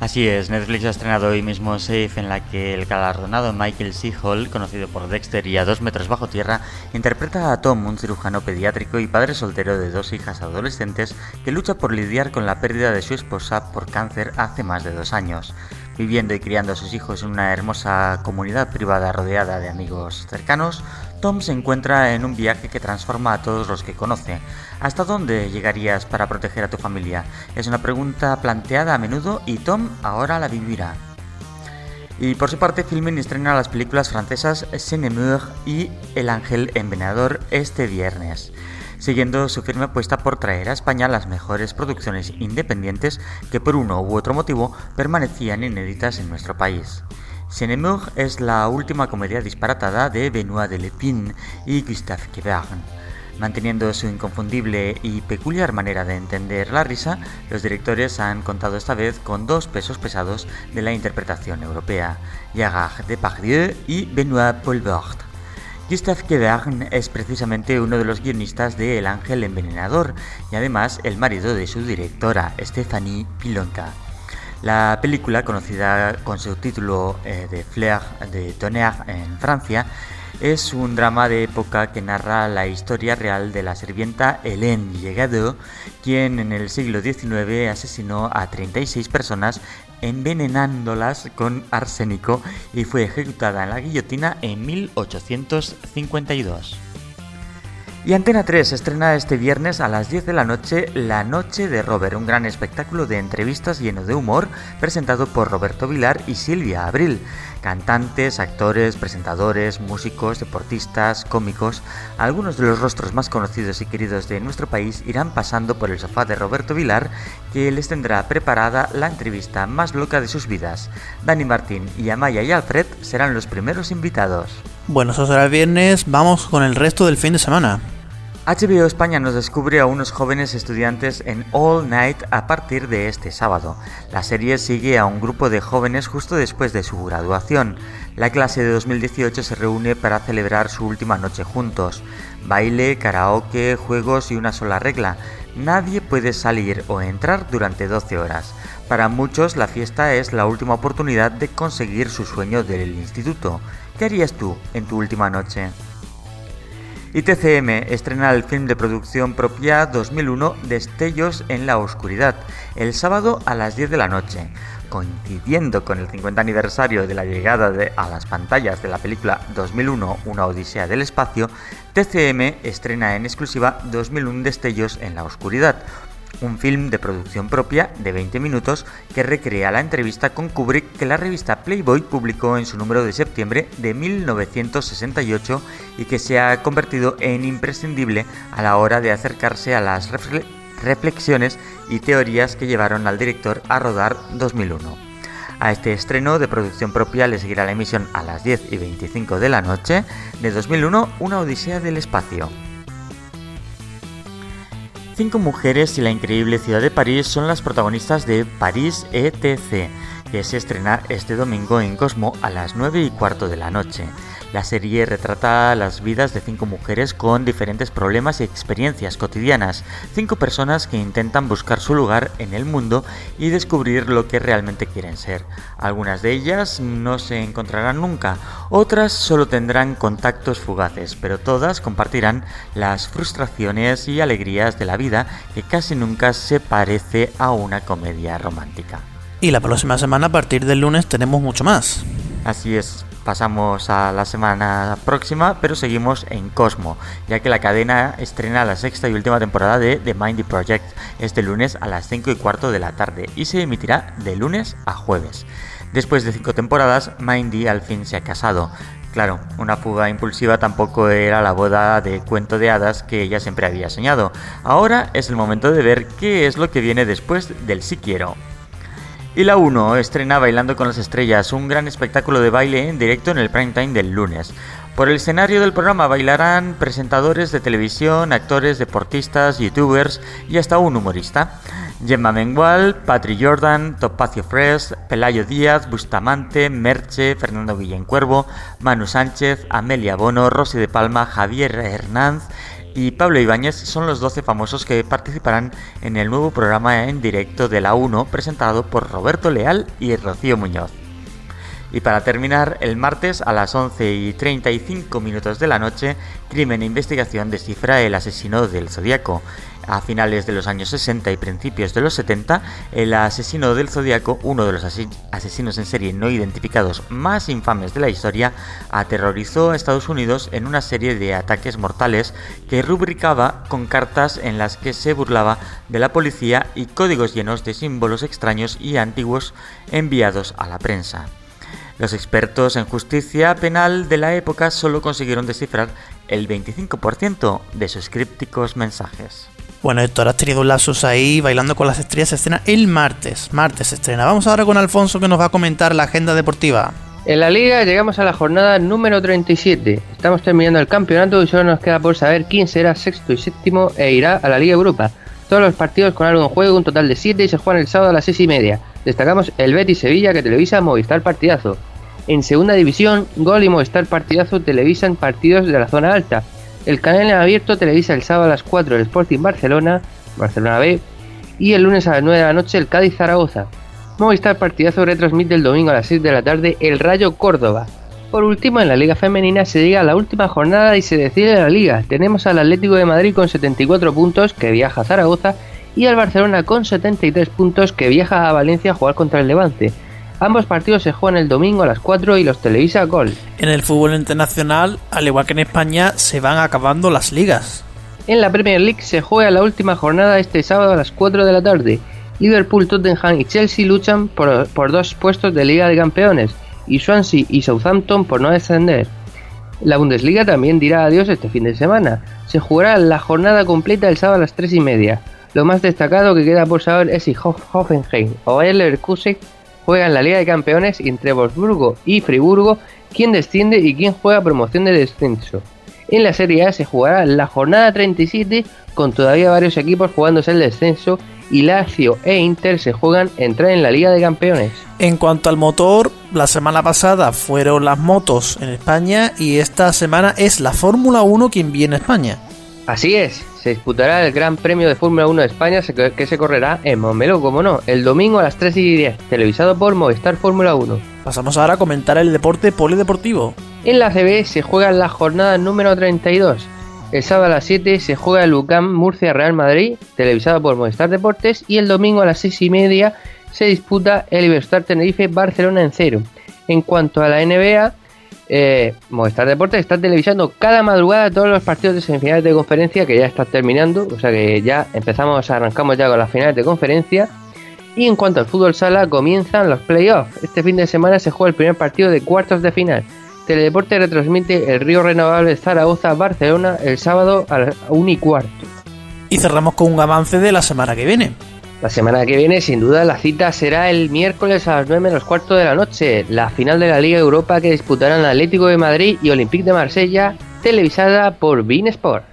Así es, Netflix ha estrenado hoy mismo Safe, en la que el galardonado Michael C. Hall, conocido por Dexter y a dos metros bajo tierra, interpreta a Tom, un cirujano pediátrico y padre soltero de dos hijas adolescentes que lucha por lidiar con la pérdida de su esposa por cáncer hace más de dos años. Viviendo y criando a sus hijos en una hermosa comunidad privada rodeada de amigos cercanos, Tom se encuentra en un viaje que transforma a todos los que conoce. ¿Hasta dónde llegarías para proteger a tu familia? Es una pregunta planteada a menudo y Tom ahora la vivirá. Y por su parte, Filmin estrena las películas francesas Cinemur y El Ángel Envenenador este viernes, siguiendo su firme apuesta por traer a España las mejores producciones independientes que por uno u otro motivo permanecían inéditas en nuestro país. Cinemur es la última comedia disparatada de Benoît Delepin y Gustave Quevern. Manteniendo su inconfundible y peculiar manera de entender la risa, los directores han contado esta vez con dos pesos pesados de la interpretación europea, Gérard Depardieu y Benoît Poelvoort, Gustave Quedagn es precisamente uno de los guionistas de El Ángel Envenenador y además el marido de su directora, Stephanie Pilonka. La película, conocida con su título eh, de Fleur de Tonnerre en Francia, es un drama de época que narra la historia real de la sirvienta Hélène Llegado, quien en el siglo XIX asesinó a 36 personas envenenándolas con arsénico y fue ejecutada en la guillotina en 1852. Y Antena 3 estrena este viernes a las 10 de la noche La Noche de Robert, un gran espectáculo de entrevistas lleno de humor presentado por Roberto Vilar y Silvia Abril. Cantantes, actores, presentadores, músicos, deportistas, cómicos, algunos de los rostros más conocidos y queridos de nuestro país irán pasando por el sofá de Roberto Vilar, que les tendrá preparada la entrevista más loca de sus vidas. Dani Martín y Amaya y Alfred serán los primeros invitados. Bueno, eso será el viernes. Vamos con el resto del fin de semana. HBO España nos descubre a unos jóvenes estudiantes en All Night a partir de este sábado. La serie sigue a un grupo de jóvenes justo después de su graduación. La clase de 2018 se reúne para celebrar su última noche juntos. Baile, karaoke, juegos y una sola regla. Nadie puede salir o entrar durante 12 horas. Para muchos la fiesta es la última oportunidad de conseguir su sueño del instituto. ¿Qué harías tú en tu última noche? Y TCM estrena el film de producción propia 2001 Destellos en la Oscuridad, el sábado a las 10 de la noche. Coincidiendo con el 50 aniversario de la llegada a las pantallas de la película 2001 Una Odisea del Espacio, TCM estrena en exclusiva 2001 Destellos en la Oscuridad, un film de producción propia de 20 minutos que recrea la entrevista con Kubrick que la revista Playboy publicó en su número de septiembre de 1968 y que se ha convertido en imprescindible a la hora de acercarse a las refle- reflexiones y teorías que llevaron al director a rodar 2001. A este estreno de producción propia le seguirá la emisión a las 10 y 25 de la noche de 2001 Una Odisea del Espacio. Cinco mujeres y la increíble ciudad de París son las protagonistas de París ETC, que se estrena este domingo en Cosmo a las 9 y cuarto de la noche. La serie retrata las vidas de cinco mujeres con diferentes problemas y experiencias cotidianas, cinco personas que intentan buscar su lugar en el mundo y descubrir lo que realmente quieren ser. Algunas de ellas no se encontrarán nunca, otras solo tendrán contactos fugaces, pero todas compartirán las frustraciones y alegrías de la vida que casi nunca se parece a una comedia romántica. Y la próxima semana, a partir del lunes, tenemos mucho más. Así es, pasamos a la semana próxima, pero seguimos en Cosmo, ya que la cadena estrena la sexta y última temporada de The Mindy Project este lunes a las 5 y cuarto de la tarde y se emitirá de lunes a jueves. Después de cinco temporadas, Mindy al fin se ha casado. Claro, una fuga impulsiva tampoco era la boda de cuento de hadas que ella siempre había soñado. Ahora es el momento de ver qué es lo que viene después del sí quiero. Y la 1 estrena Bailando con las Estrellas, un gran espectáculo de baile en directo en el prime time del lunes. Por el escenario del programa bailarán presentadores de televisión, actores, deportistas, youtubers y hasta un humorista. Gemma Mengual, Patri Jordan, Topacio Fresh, Pelayo Díaz, Bustamante, Merche, Fernando Guillén Cuervo, Manu Sánchez, Amelia Bono, Rosy de Palma, Javier Hernández y Pablo Ibáñez son los 12 famosos que participarán en el nuevo programa en directo de la 1 presentado por Roberto Leal y Rocío Muñoz. Y para terminar, el martes a las 11 y 35 minutos de la noche, Crimen e Investigación descifra el asesino del Zodíaco. A finales de los años 60 y principios de los 70, el asesino del Zodíaco, uno de los asesinos en serie no identificados más infames de la historia, aterrorizó a Estados Unidos en una serie de ataques mortales que rubricaba con cartas en las que se burlaba de la policía y códigos llenos de símbolos extraños y antiguos enviados a la prensa. Los expertos en justicia penal de la época solo consiguieron descifrar el 25% de sus crípticos mensajes. Bueno, Héctor, has tenido lapsus ahí bailando con las estrellas. Se estrena el martes. Martes se estrena. Vamos ahora con Alfonso que nos va a comentar la agenda deportiva. En la liga llegamos a la jornada número 37. Estamos terminando el campeonato y solo nos queda por saber quién será sexto y séptimo e irá a la Liga Europa. Todos los partidos con algo en juego, un total de 7 y se juegan el sábado a las 6 y media. Destacamos el Betis Sevilla que televisa Movistar Partidazo. En segunda división, Gol y Movistar Partidazo televisan partidos de la zona alta. El canal abierto televisa el sábado a las 4 el Sporting Barcelona, Barcelona B, y el lunes a las 9 de la noche el Cádiz Zaragoza. Movistar Partidazo retransmite el domingo a las 6 de la tarde el Rayo Córdoba. Por último, en la Liga Femenina se llega a la última jornada y se decide la Liga. Tenemos al Atlético de Madrid con 74 puntos, que viaja a Zaragoza, y al Barcelona con 73 puntos, que viaja a Valencia a jugar contra el Levante. Ambos partidos se juegan el domingo a las 4 y los televisa Gol. En el fútbol internacional, al igual que en España, se van acabando las ligas. En la Premier League se juega la última jornada este sábado a las 4 de la tarde. Liverpool, Tottenham y Chelsea luchan por, por dos puestos de Liga de Campeones y Swansea y Southampton por no descender. La Bundesliga también dirá adiós este fin de semana. Se jugará la jornada completa el sábado a las 3 y media. Lo más destacado que queda por saber es si Hof- Hoffenheim o el Leverkusen juegan la Liga de Campeones entre Wolfsburgo y Friburgo quién desciende y quién juega promoción de descenso. En la Serie A se jugará la jornada 37 con todavía varios equipos jugándose el descenso y Lazio e Inter se juegan entrar en la Liga de Campeones. En cuanto al motor, la semana pasada fueron las motos en España y esta semana es la Fórmula 1 quien viene a España. Así es, se disputará el Gran Premio de Fórmula 1 de España que se correrá en Montmeló, como no, el domingo a las 3 y 10, televisado por Movistar Fórmula 1. Pasamos ahora a comentar el deporte polideportivo. En la CB se juega la jornada número 32. El sábado a las 7 se juega el UCAM Murcia Real Madrid, televisado por Movistar Deportes, y el domingo a las 6 y media se disputa el Iberostar Tenerife Barcelona en cero. En cuanto a la NBA, eh, Movistar Deportes está televisando cada madrugada todos los partidos de semifinales de conferencia que ya están terminando, o sea que ya empezamos, arrancamos ya con las finales de conferencia. Y en cuanto al fútbol sala, comienzan los playoffs. Este fin de semana se juega el primer partido de cuartos de final. Teledeporte retransmite el Río Renovable Zaragoza-Barcelona el sábado a las 1 y cuarto. Y cerramos con un avance de la semana que viene. La semana que viene, sin duda, la cita será el miércoles a las 9 menos cuarto de la noche, la final de la Liga Europa que disputarán Atlético de Madrid y Olympique de Marsella, televisada por Bein Sport.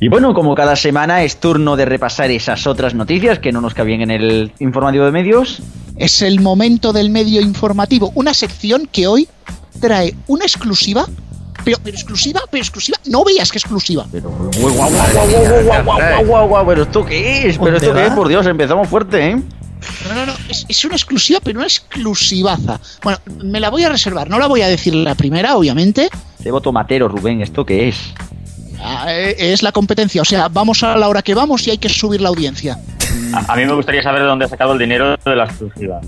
Y bueno, como cada semana es turno de repasar esas otras noticias que no nos cabían en el informativo de medios. Es el momento del medio informativo, una sección que hoy trae una exclusiva, pero, pero exclusiva, pero exclusiva, no veías que exclusiva. Pero, guau, guau, guau, guau, guau, guau, guau, guau, guau. pero esto qué es, pero esto qué es, por Dios, empezamos fuerte, ¿eh? No, no, no, es, una exclusiva, pero una exclusivaza. Bueno, me la voy a reservar, no la voy a decir la primera, obviamente. Te voto matero, Rubén, ¿esto qué es? Ah, eh, es la competencia, o sea, vamos a la hora que vamos y hay que subir la audiencia. A mí me gustaría saber de dónde ha sacado el dinero de la exclusiva.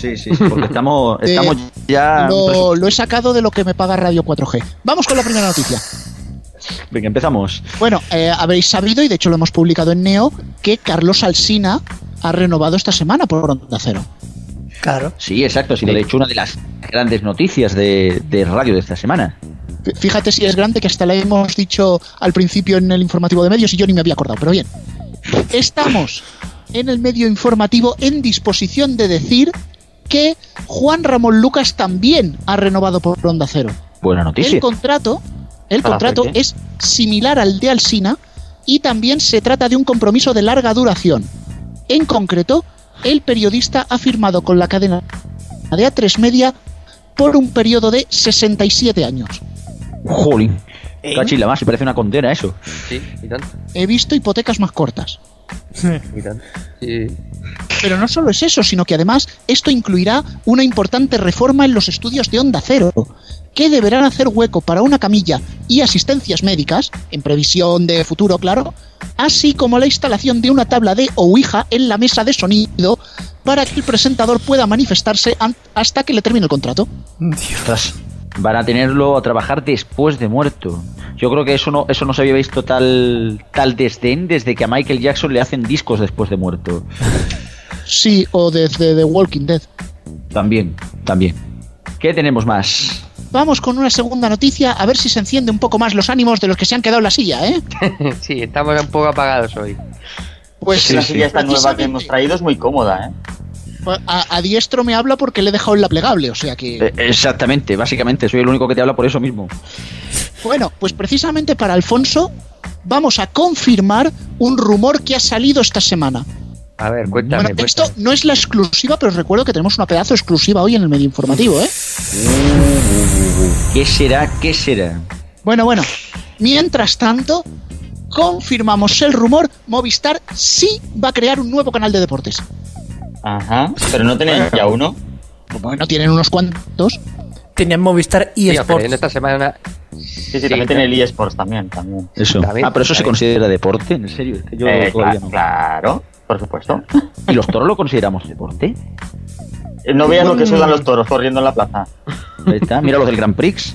Sí, sí, porque [LAUGHS] estamos, Eh, estamos ya... Lo, lo he sacado de lo que me paga Radio 4G. Vamos con la primera noticia. Venga, empezamos. Bueno, eh, habréis sabido, y de hecho lo hemos publicado en Neo, que Carlos Alsina ha renovado esta semana por Onda Cero. Claro. Sí, exacto, sí, de hecho una de las grandes noticias de, de radio de esta semana. Fíjate si es grande que hasta la hemos dicho al principio en el informativo de medios y yo ni me había acordado, pero bien. Estamos en el medio informativo en disposición de decir que Juan Ramón Lucas también ha renovado por Onda Cero. Buena noticia. El contrato, el contrato suerte. es similar al de Alsina y también se trata de un compromiso de larga duración. En concreto, el periodista ha firmado con la cadena de A3 Media por un periodo de 67 años. Jolín. Cachila más, se parece una condena eso. Sí, y tanto. He visto hipotecas más cortas. Sí. Pero no solo es eso, sino que además esto incluirá una importante reforma en los estudios de Onda Cero, que deberán hacer hueco para una camilla y asistencias médicas, en previsión de futuro, claro, así como la instalación de una tabla de Ouija en la mesa de sonido para que el presentador pueda manifestarse an- hasta que le termine el contrato. Ostras, van a tenerlo a trabajar después de muerto. Yo creo que eso no, eso no se había visto tal, tal desdén desde que a Michael Jackson le hacen discos después de muerto. Sí, o desde The Walking Dead. También, también. ¿Qué tenemos más? Vamos con una segunda noticia, a ver si se enciende un poco más los ánimos de los que se han quedado en la silla, ¿eh? [LAUGHS] sí, estamos un poco apagados hoy. Pues la silla esta nueva que hemos traído es muy cómoda, ¿eh? A, a diestro me habla porque le he dejado en la plegable, o sea que... Eh, exactamente, básicamente, soy el único que te habla por eso mismo. Bueno, pues precisamente para Alfonso vamos a confirmar un rumor que ha salido esta semana. A ver, cuéntame. Bueno, esto no es la exclusiva, pero os recuerdo que tenemos una pedazo exclusiva hoy en el medio informativo, ¿eh? ¿Qué será? ¿Qué será? Bueno, bueno. Mientras tanto, confirmamos el rumor, Movistar sí va a crear un nuevo canal de deportes. Ajá, pero no tenéis ya uno. Bueno, tienen unos cuantos. Tenían Movistar y Tío, pero en esta semana. Sí, sí, también tiene el eSports también. también. Eso. También, Ah, pero eso se considera deporte, en serio. Es que yo Eh, todavía cla- no. Claro, por supuesto. ¿Y los toros lo consideramos deporte? Eh, No vean lo que sudan los toros corriendo en la plaza. Ahí está. Mira los del Grand Prix.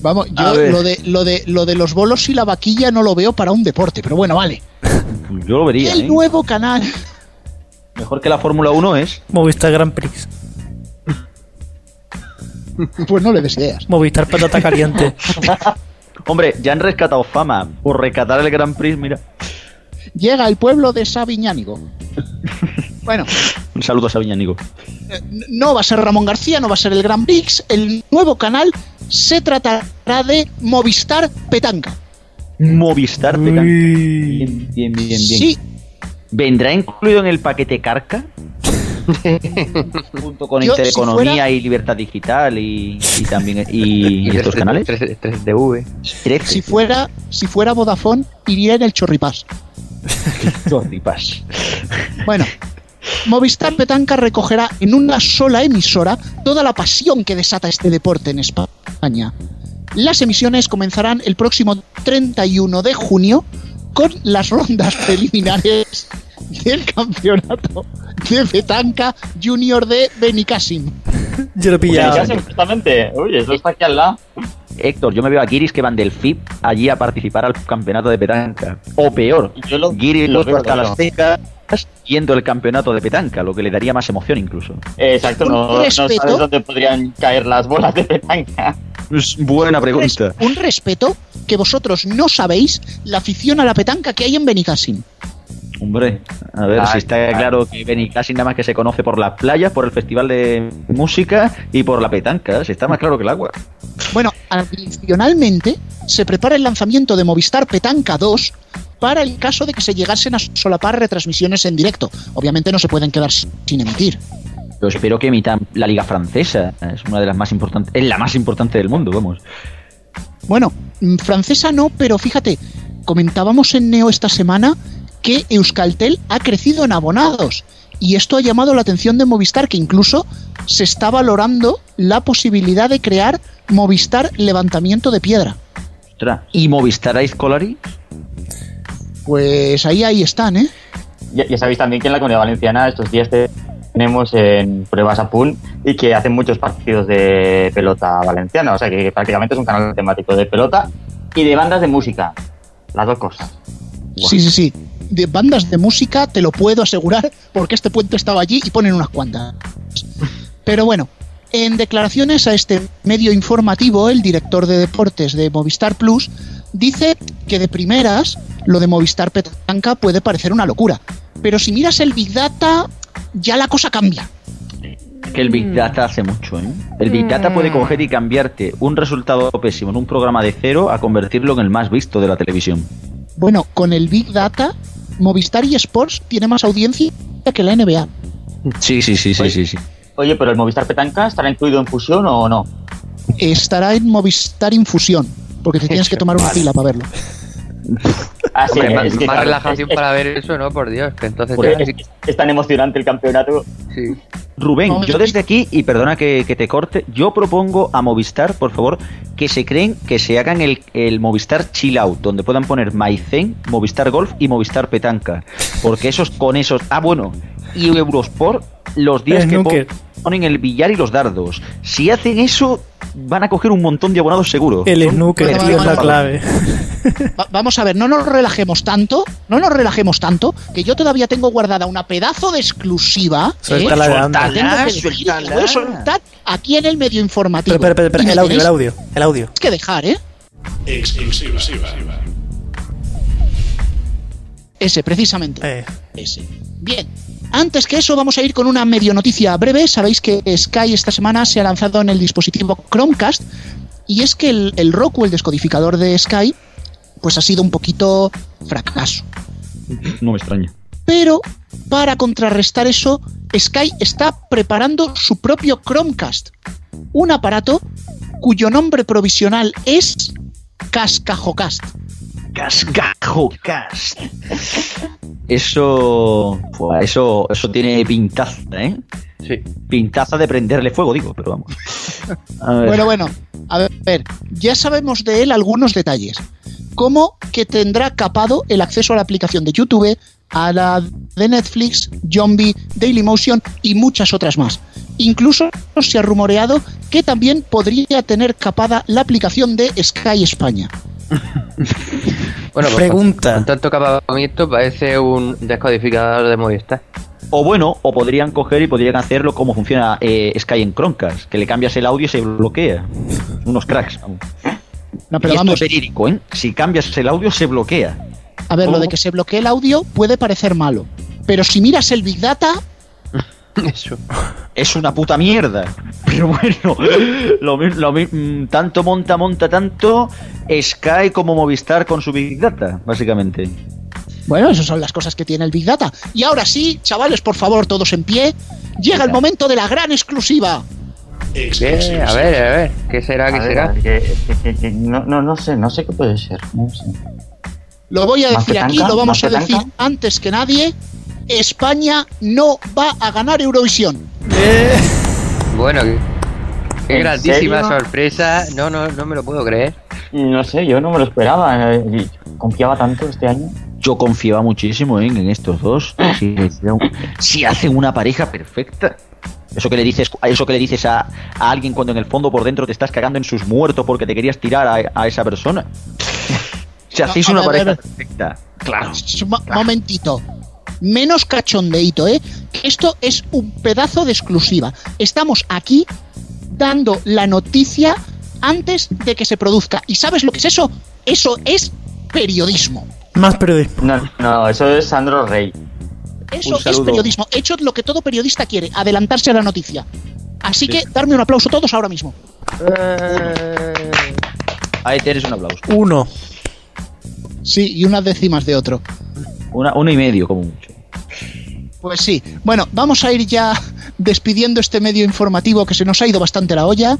Vamos, yo lo de, lo, de, lo de los bolos y la vaquilla no lo veo para un deporte, pero bueno, vale. Yo lo vería, El ¿eh? nuevo canal. Mejor que la Fórmula 1 es. Movistar Grand Prix. [LAUGHS] Pues no le des ideas. Movistar Patata Caliente. [LAUGHS] Hombre, ya han rescatado fama por rescatar el Grand Prix, mira. Llega el pueblo de Sabiñánigo. Bueno, [LAUGHS] Un saludo a Sabiñánigo. eh, no va a ser Ramón García, no va a ser el Gran Prix. El nuevo canal se tratará de Movistar Petanca. Movistar Petanca. Bien, bien, bien, bien. Sí. ¿Vendrá incluido en el paquete Carca? [LAUGHS] Junto con Yo, si Intereconomía fuera- y Libertad Digital y, y también y, [LAUGHS] y estos canales. 3DV. 13. Si fuera, si fuera Vodafone, iría en el Chorripás. [LAUGHS] Chorripas. Bueno, Movistar Petanca recogerá en una sola emisora toda la pasión que desata este deporte en España. Las emisiones comenzarán el próximo 31 de junio con las rondas preliminares [LAUGHS] del campeonato de petanca junior de Benicassim. Yo lo he pillado. Benicassim, justamente. Uy, eso está aquí al lado. Héctor, yo me veo a Guiris que van del FIP allí a participar al campeonato de petanca. O peor, Yo lo, Guiris lo veo, hasta las yendo el campeonato de petanca, lo que le daría más emoción incluso. Exacto, no, sabes dónde podrían caer las bolas de petanca. Es buena pregunta. Un respeto que vosotros no sabéis la afición a la petanca que hay en Benicassim. Hombre, a ver, Ay, si está ay. claro que Benicassim nada más que se conoce por las playas, por el festival de música y por la petanca, si está más claro que el agua. Bueno, adicionalmente se prepara el lanzamiento de Movistar Petanca 2 para el caso de que se llegasen a solapar retransmisiones en directo. Obviamente no se pueden quedar sin emitir. Yo espero que emitan la liga francesa, es una de las más importantes, es la más importante del mundo, vamos. Bueno, mm, francesa no, pero fíjate, comentábamos en Neo esta semana que Euskaltel ha crecido en abonados. Y esto ha llamado la atención de Movistar, que incluso se está valorando la posibilidad de crear Movistar Levantamiento de Piedra. Ostras, ¿y Movistar Ice Colari? Pues ahí, ahí están, ¿eh? Ya, ya sabéis también que en la Comunidad Valenciana estos días te- tenemos en pruebas a pool y que hacen muchos partidos de pelota valenciana. O sea que prácticamente es un canal temático de pelota y de bandas de música. Las dos cosas. Sí, sí, sí. De bandas de música te lo puedo asegurar porque este puente estaba allí y ponen unas cuantas. Pero bueno, en declaraciones a este medio informativo, el director de deportes de Movistar Plus dice que de primeras lo de Movistar Petanca puede parecer una locura. Pero si miras el Big Data, ya la cosa cambia. Que el Big Data hace mucho, ¿eh? El Big Data puede coger y cambiarte un resultado pésimo en un programa de cero a convertirlo en el más visto de la televisión. Bueno, con el Big Data, Movistar y Sports tiene más audiencia que la NBA. Sí, sí, sí, sí, sí, sí. Oye, pero el Movistar Petanca estará incluido en fusión o no? Estará en Movistar Infusión, porque te tienes que tomar una [LAUGHS] fila para verlo. [LAUGHS] Ah, sí, Hombre, más, es que, más claro, relajación es- para ver eso, ¿no? Por Dios, que entonces Porque ya es, es- es tan emocionante el campeonato. sí. Rubén, yo desde aquí, y perdona que, que te corte, yo propongo a Movistar, por favor, que se creen, que se hagan el, el Movistar Chill Out, donde puedan poner Maicen, Movistar Golf y Movistar Petanca. Porque esos con esos. Ah, bueno, y Eurosport, los días El que snooker. pon- ponen el billar y los dardos. Si hacen eso, van a coger un montón de abonados seguro. El snooker, Vale, tío, vale, es la clave. [LAUGHS] Va- vamos a ver, no nos relajemos tanto, no nos relajemos tanto, que yo todavía tengo guardada una pedazo de exclusiva. Suéltala de anda. que tengo que decir, que la voy a soltar aquí en el medio informativo. Pero, pero, pero, el audio, el audio, el audio. que dejar, ¿eh? Exclusiva. Ese, precisamente. Eh, Ese. Bien. Antes que eso, vamos a ir con una medio noticia breve. Sabéis que Sky esta semana se ha lanzado en el dispositivo Chromecast. Y es que el, el Roku, el descodificador de Sky, pues ha sido un poquito fracaso. No me extraña. Pero para contrarrestar eso, Sky está preparando su propio Chromecast, un aparato cuyo nombre provisional es Cascajocast. Cascajocast. Eso, fua, eso, eso tiene pintaza, ¿eh? Sí. Pintaza de prenderle fuego, digo, pero vamos. A ver. Bueno, bueno, a ver, ya sabemos de él algunos detalles. Como que tendrá capado el acceso a la aplicación de YouTube, a la de Netflix, Zombie, Dailymotion y muchas otras más. Incluso se ha rumoreado que también podría tener capada la aplicación de Sky España. [LAUGHS] Bueno, pues, Pregunta. Con tanto capamiento parece un descodificador de Movistar. O bueno, o podrían coger y podrían hacerlo como funciona eh, Sky en Chromecast, que le cambias el audio y se bloquea. Unos cracks. vamos. No, pero Y esto vamos. es verídico, ¿eh? Si cambias el audio se bloquea. A ver, lo de que se bloquee el audio puede parecer malo. Pero si miras el Big Data, Eso. Es una puta mierda. Pero bueno, lo, lo mm, tanto monta, monta tanto Sky como Movistar con su Big Data, básicamente. bueno, esas son las cosas que tiene el Big Data. Y ahora sí, chavales, por favor, todos en pie. Llega el momento de la gran exclusiva. ¿Qué? A ver, a ver. ¿Qué será? ¿Qué A ver, será? que- que- que- que no, no, no sé, no sé qué puede ser. No sé. Lo voy a ¿Más decir aquí, lo vamos a ¿Más decir antes que nadie. España no va a ganar Eurovisión. Bueno, qué, qué ¿En grandísima serio? sorpresa. No, no, no me lo puedo creer. No sé, yo no me lo esperaba. eh, Confiaba tanto este año. Yo confiaba muchísimo ¿eh? en estos dos. Si, si hacen una pareja perfecta. Eso que le dices, eso que le dices a, a alguien cuando en el fondo por dentro te estás cagando en sus muertos porque te querías tirar a, a esa persona. [LAUGHS] Si hacéis una pareja perfecta. Claro. Un mo- momentito. Menos cachondeito, ¿eh? Esto es un pedazo de exclusiva. Estamos aquí dando la noticia antes de que se produzca. ¿Y sabes lo que es eso? Eso es periodismo. Más periodismo. No, no, eso es Sandro Rey. Eso es periodismo. Hecho lo que todo periodista quiere, adelantarse a la noticia. Así que darme un aplauso todos ahora mismo. Ahí tienes un aplauso. Uno. Sí, y unas décimas de otro. Una, uno y medio, como mucho. Pues sí. Bueno, vamos a ir ya despidiendo este medio informativo que se nos ha ido bastante la olla.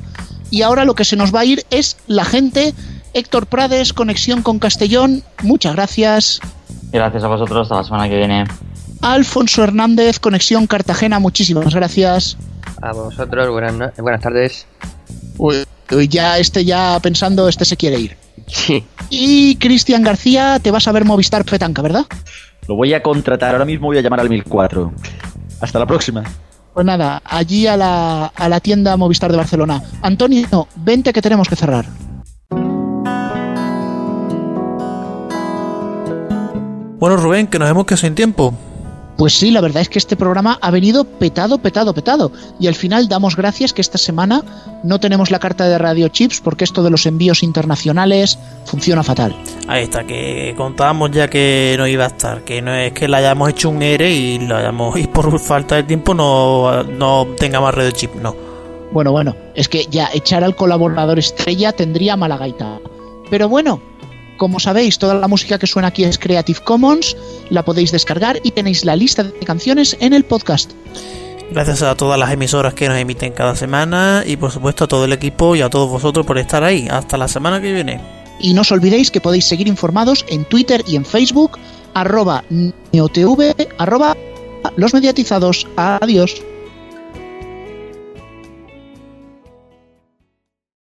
Y ahora lo que se nos va a ir es la gente. Héctor Prades, conexión con Castellón. Muchas gracias. Gracias a vosotros, hasta la semana que viene. Alfonso Hernández, conexión Cartagena. Muchísimas gracias. A vosotros, buenas, no- buenas tardes. Uy, uy, ya este ya pensando, este se quiere ir. Sí. Y Cristian García, te vas a ver Movistar Petanca, ¿verdad? Lo voy a contratar. Ahora mismo voy a llamar al 1004. Hasta la próxima. Pues nada, allí a la, a la tienda Movistar de Barcelona. Antonio, vente que tenemos que cerrar. Bueno, Rubén, que nos hemos quedado sin tiempo. Pues sí, la verdad es que este programa ha venido petado, petado, petado. Y al final damos gracias que esta semana no tenemos la carta de Radio Chips porque esto de los envíos internacionales funciona fatal. Ahí está, que contábamos ya que no iba a estar, que no es que le hayamos hecho un ERE y lo hayamos y por falta de tiempo no, no tenga más de chip, no. Bueno, bueno, es que ya echar al colaborador estrella tendría mala gaita. Pero bueno, como sabéis, toda la música que suena aquí es Creative Commons, la podéis descargar y tenéis la lista de canciones en el podcast. Gracias a todas las emisoras que nos emiten cada semana y por supuesto a todo el equipo y a todos vosotros por estar ahí. Hasta la semana que viene. Y no os olvidéis que podéis seguir informados en Twitter y en Facebook, arroba neotv, arroba los mediatizados. Adiós.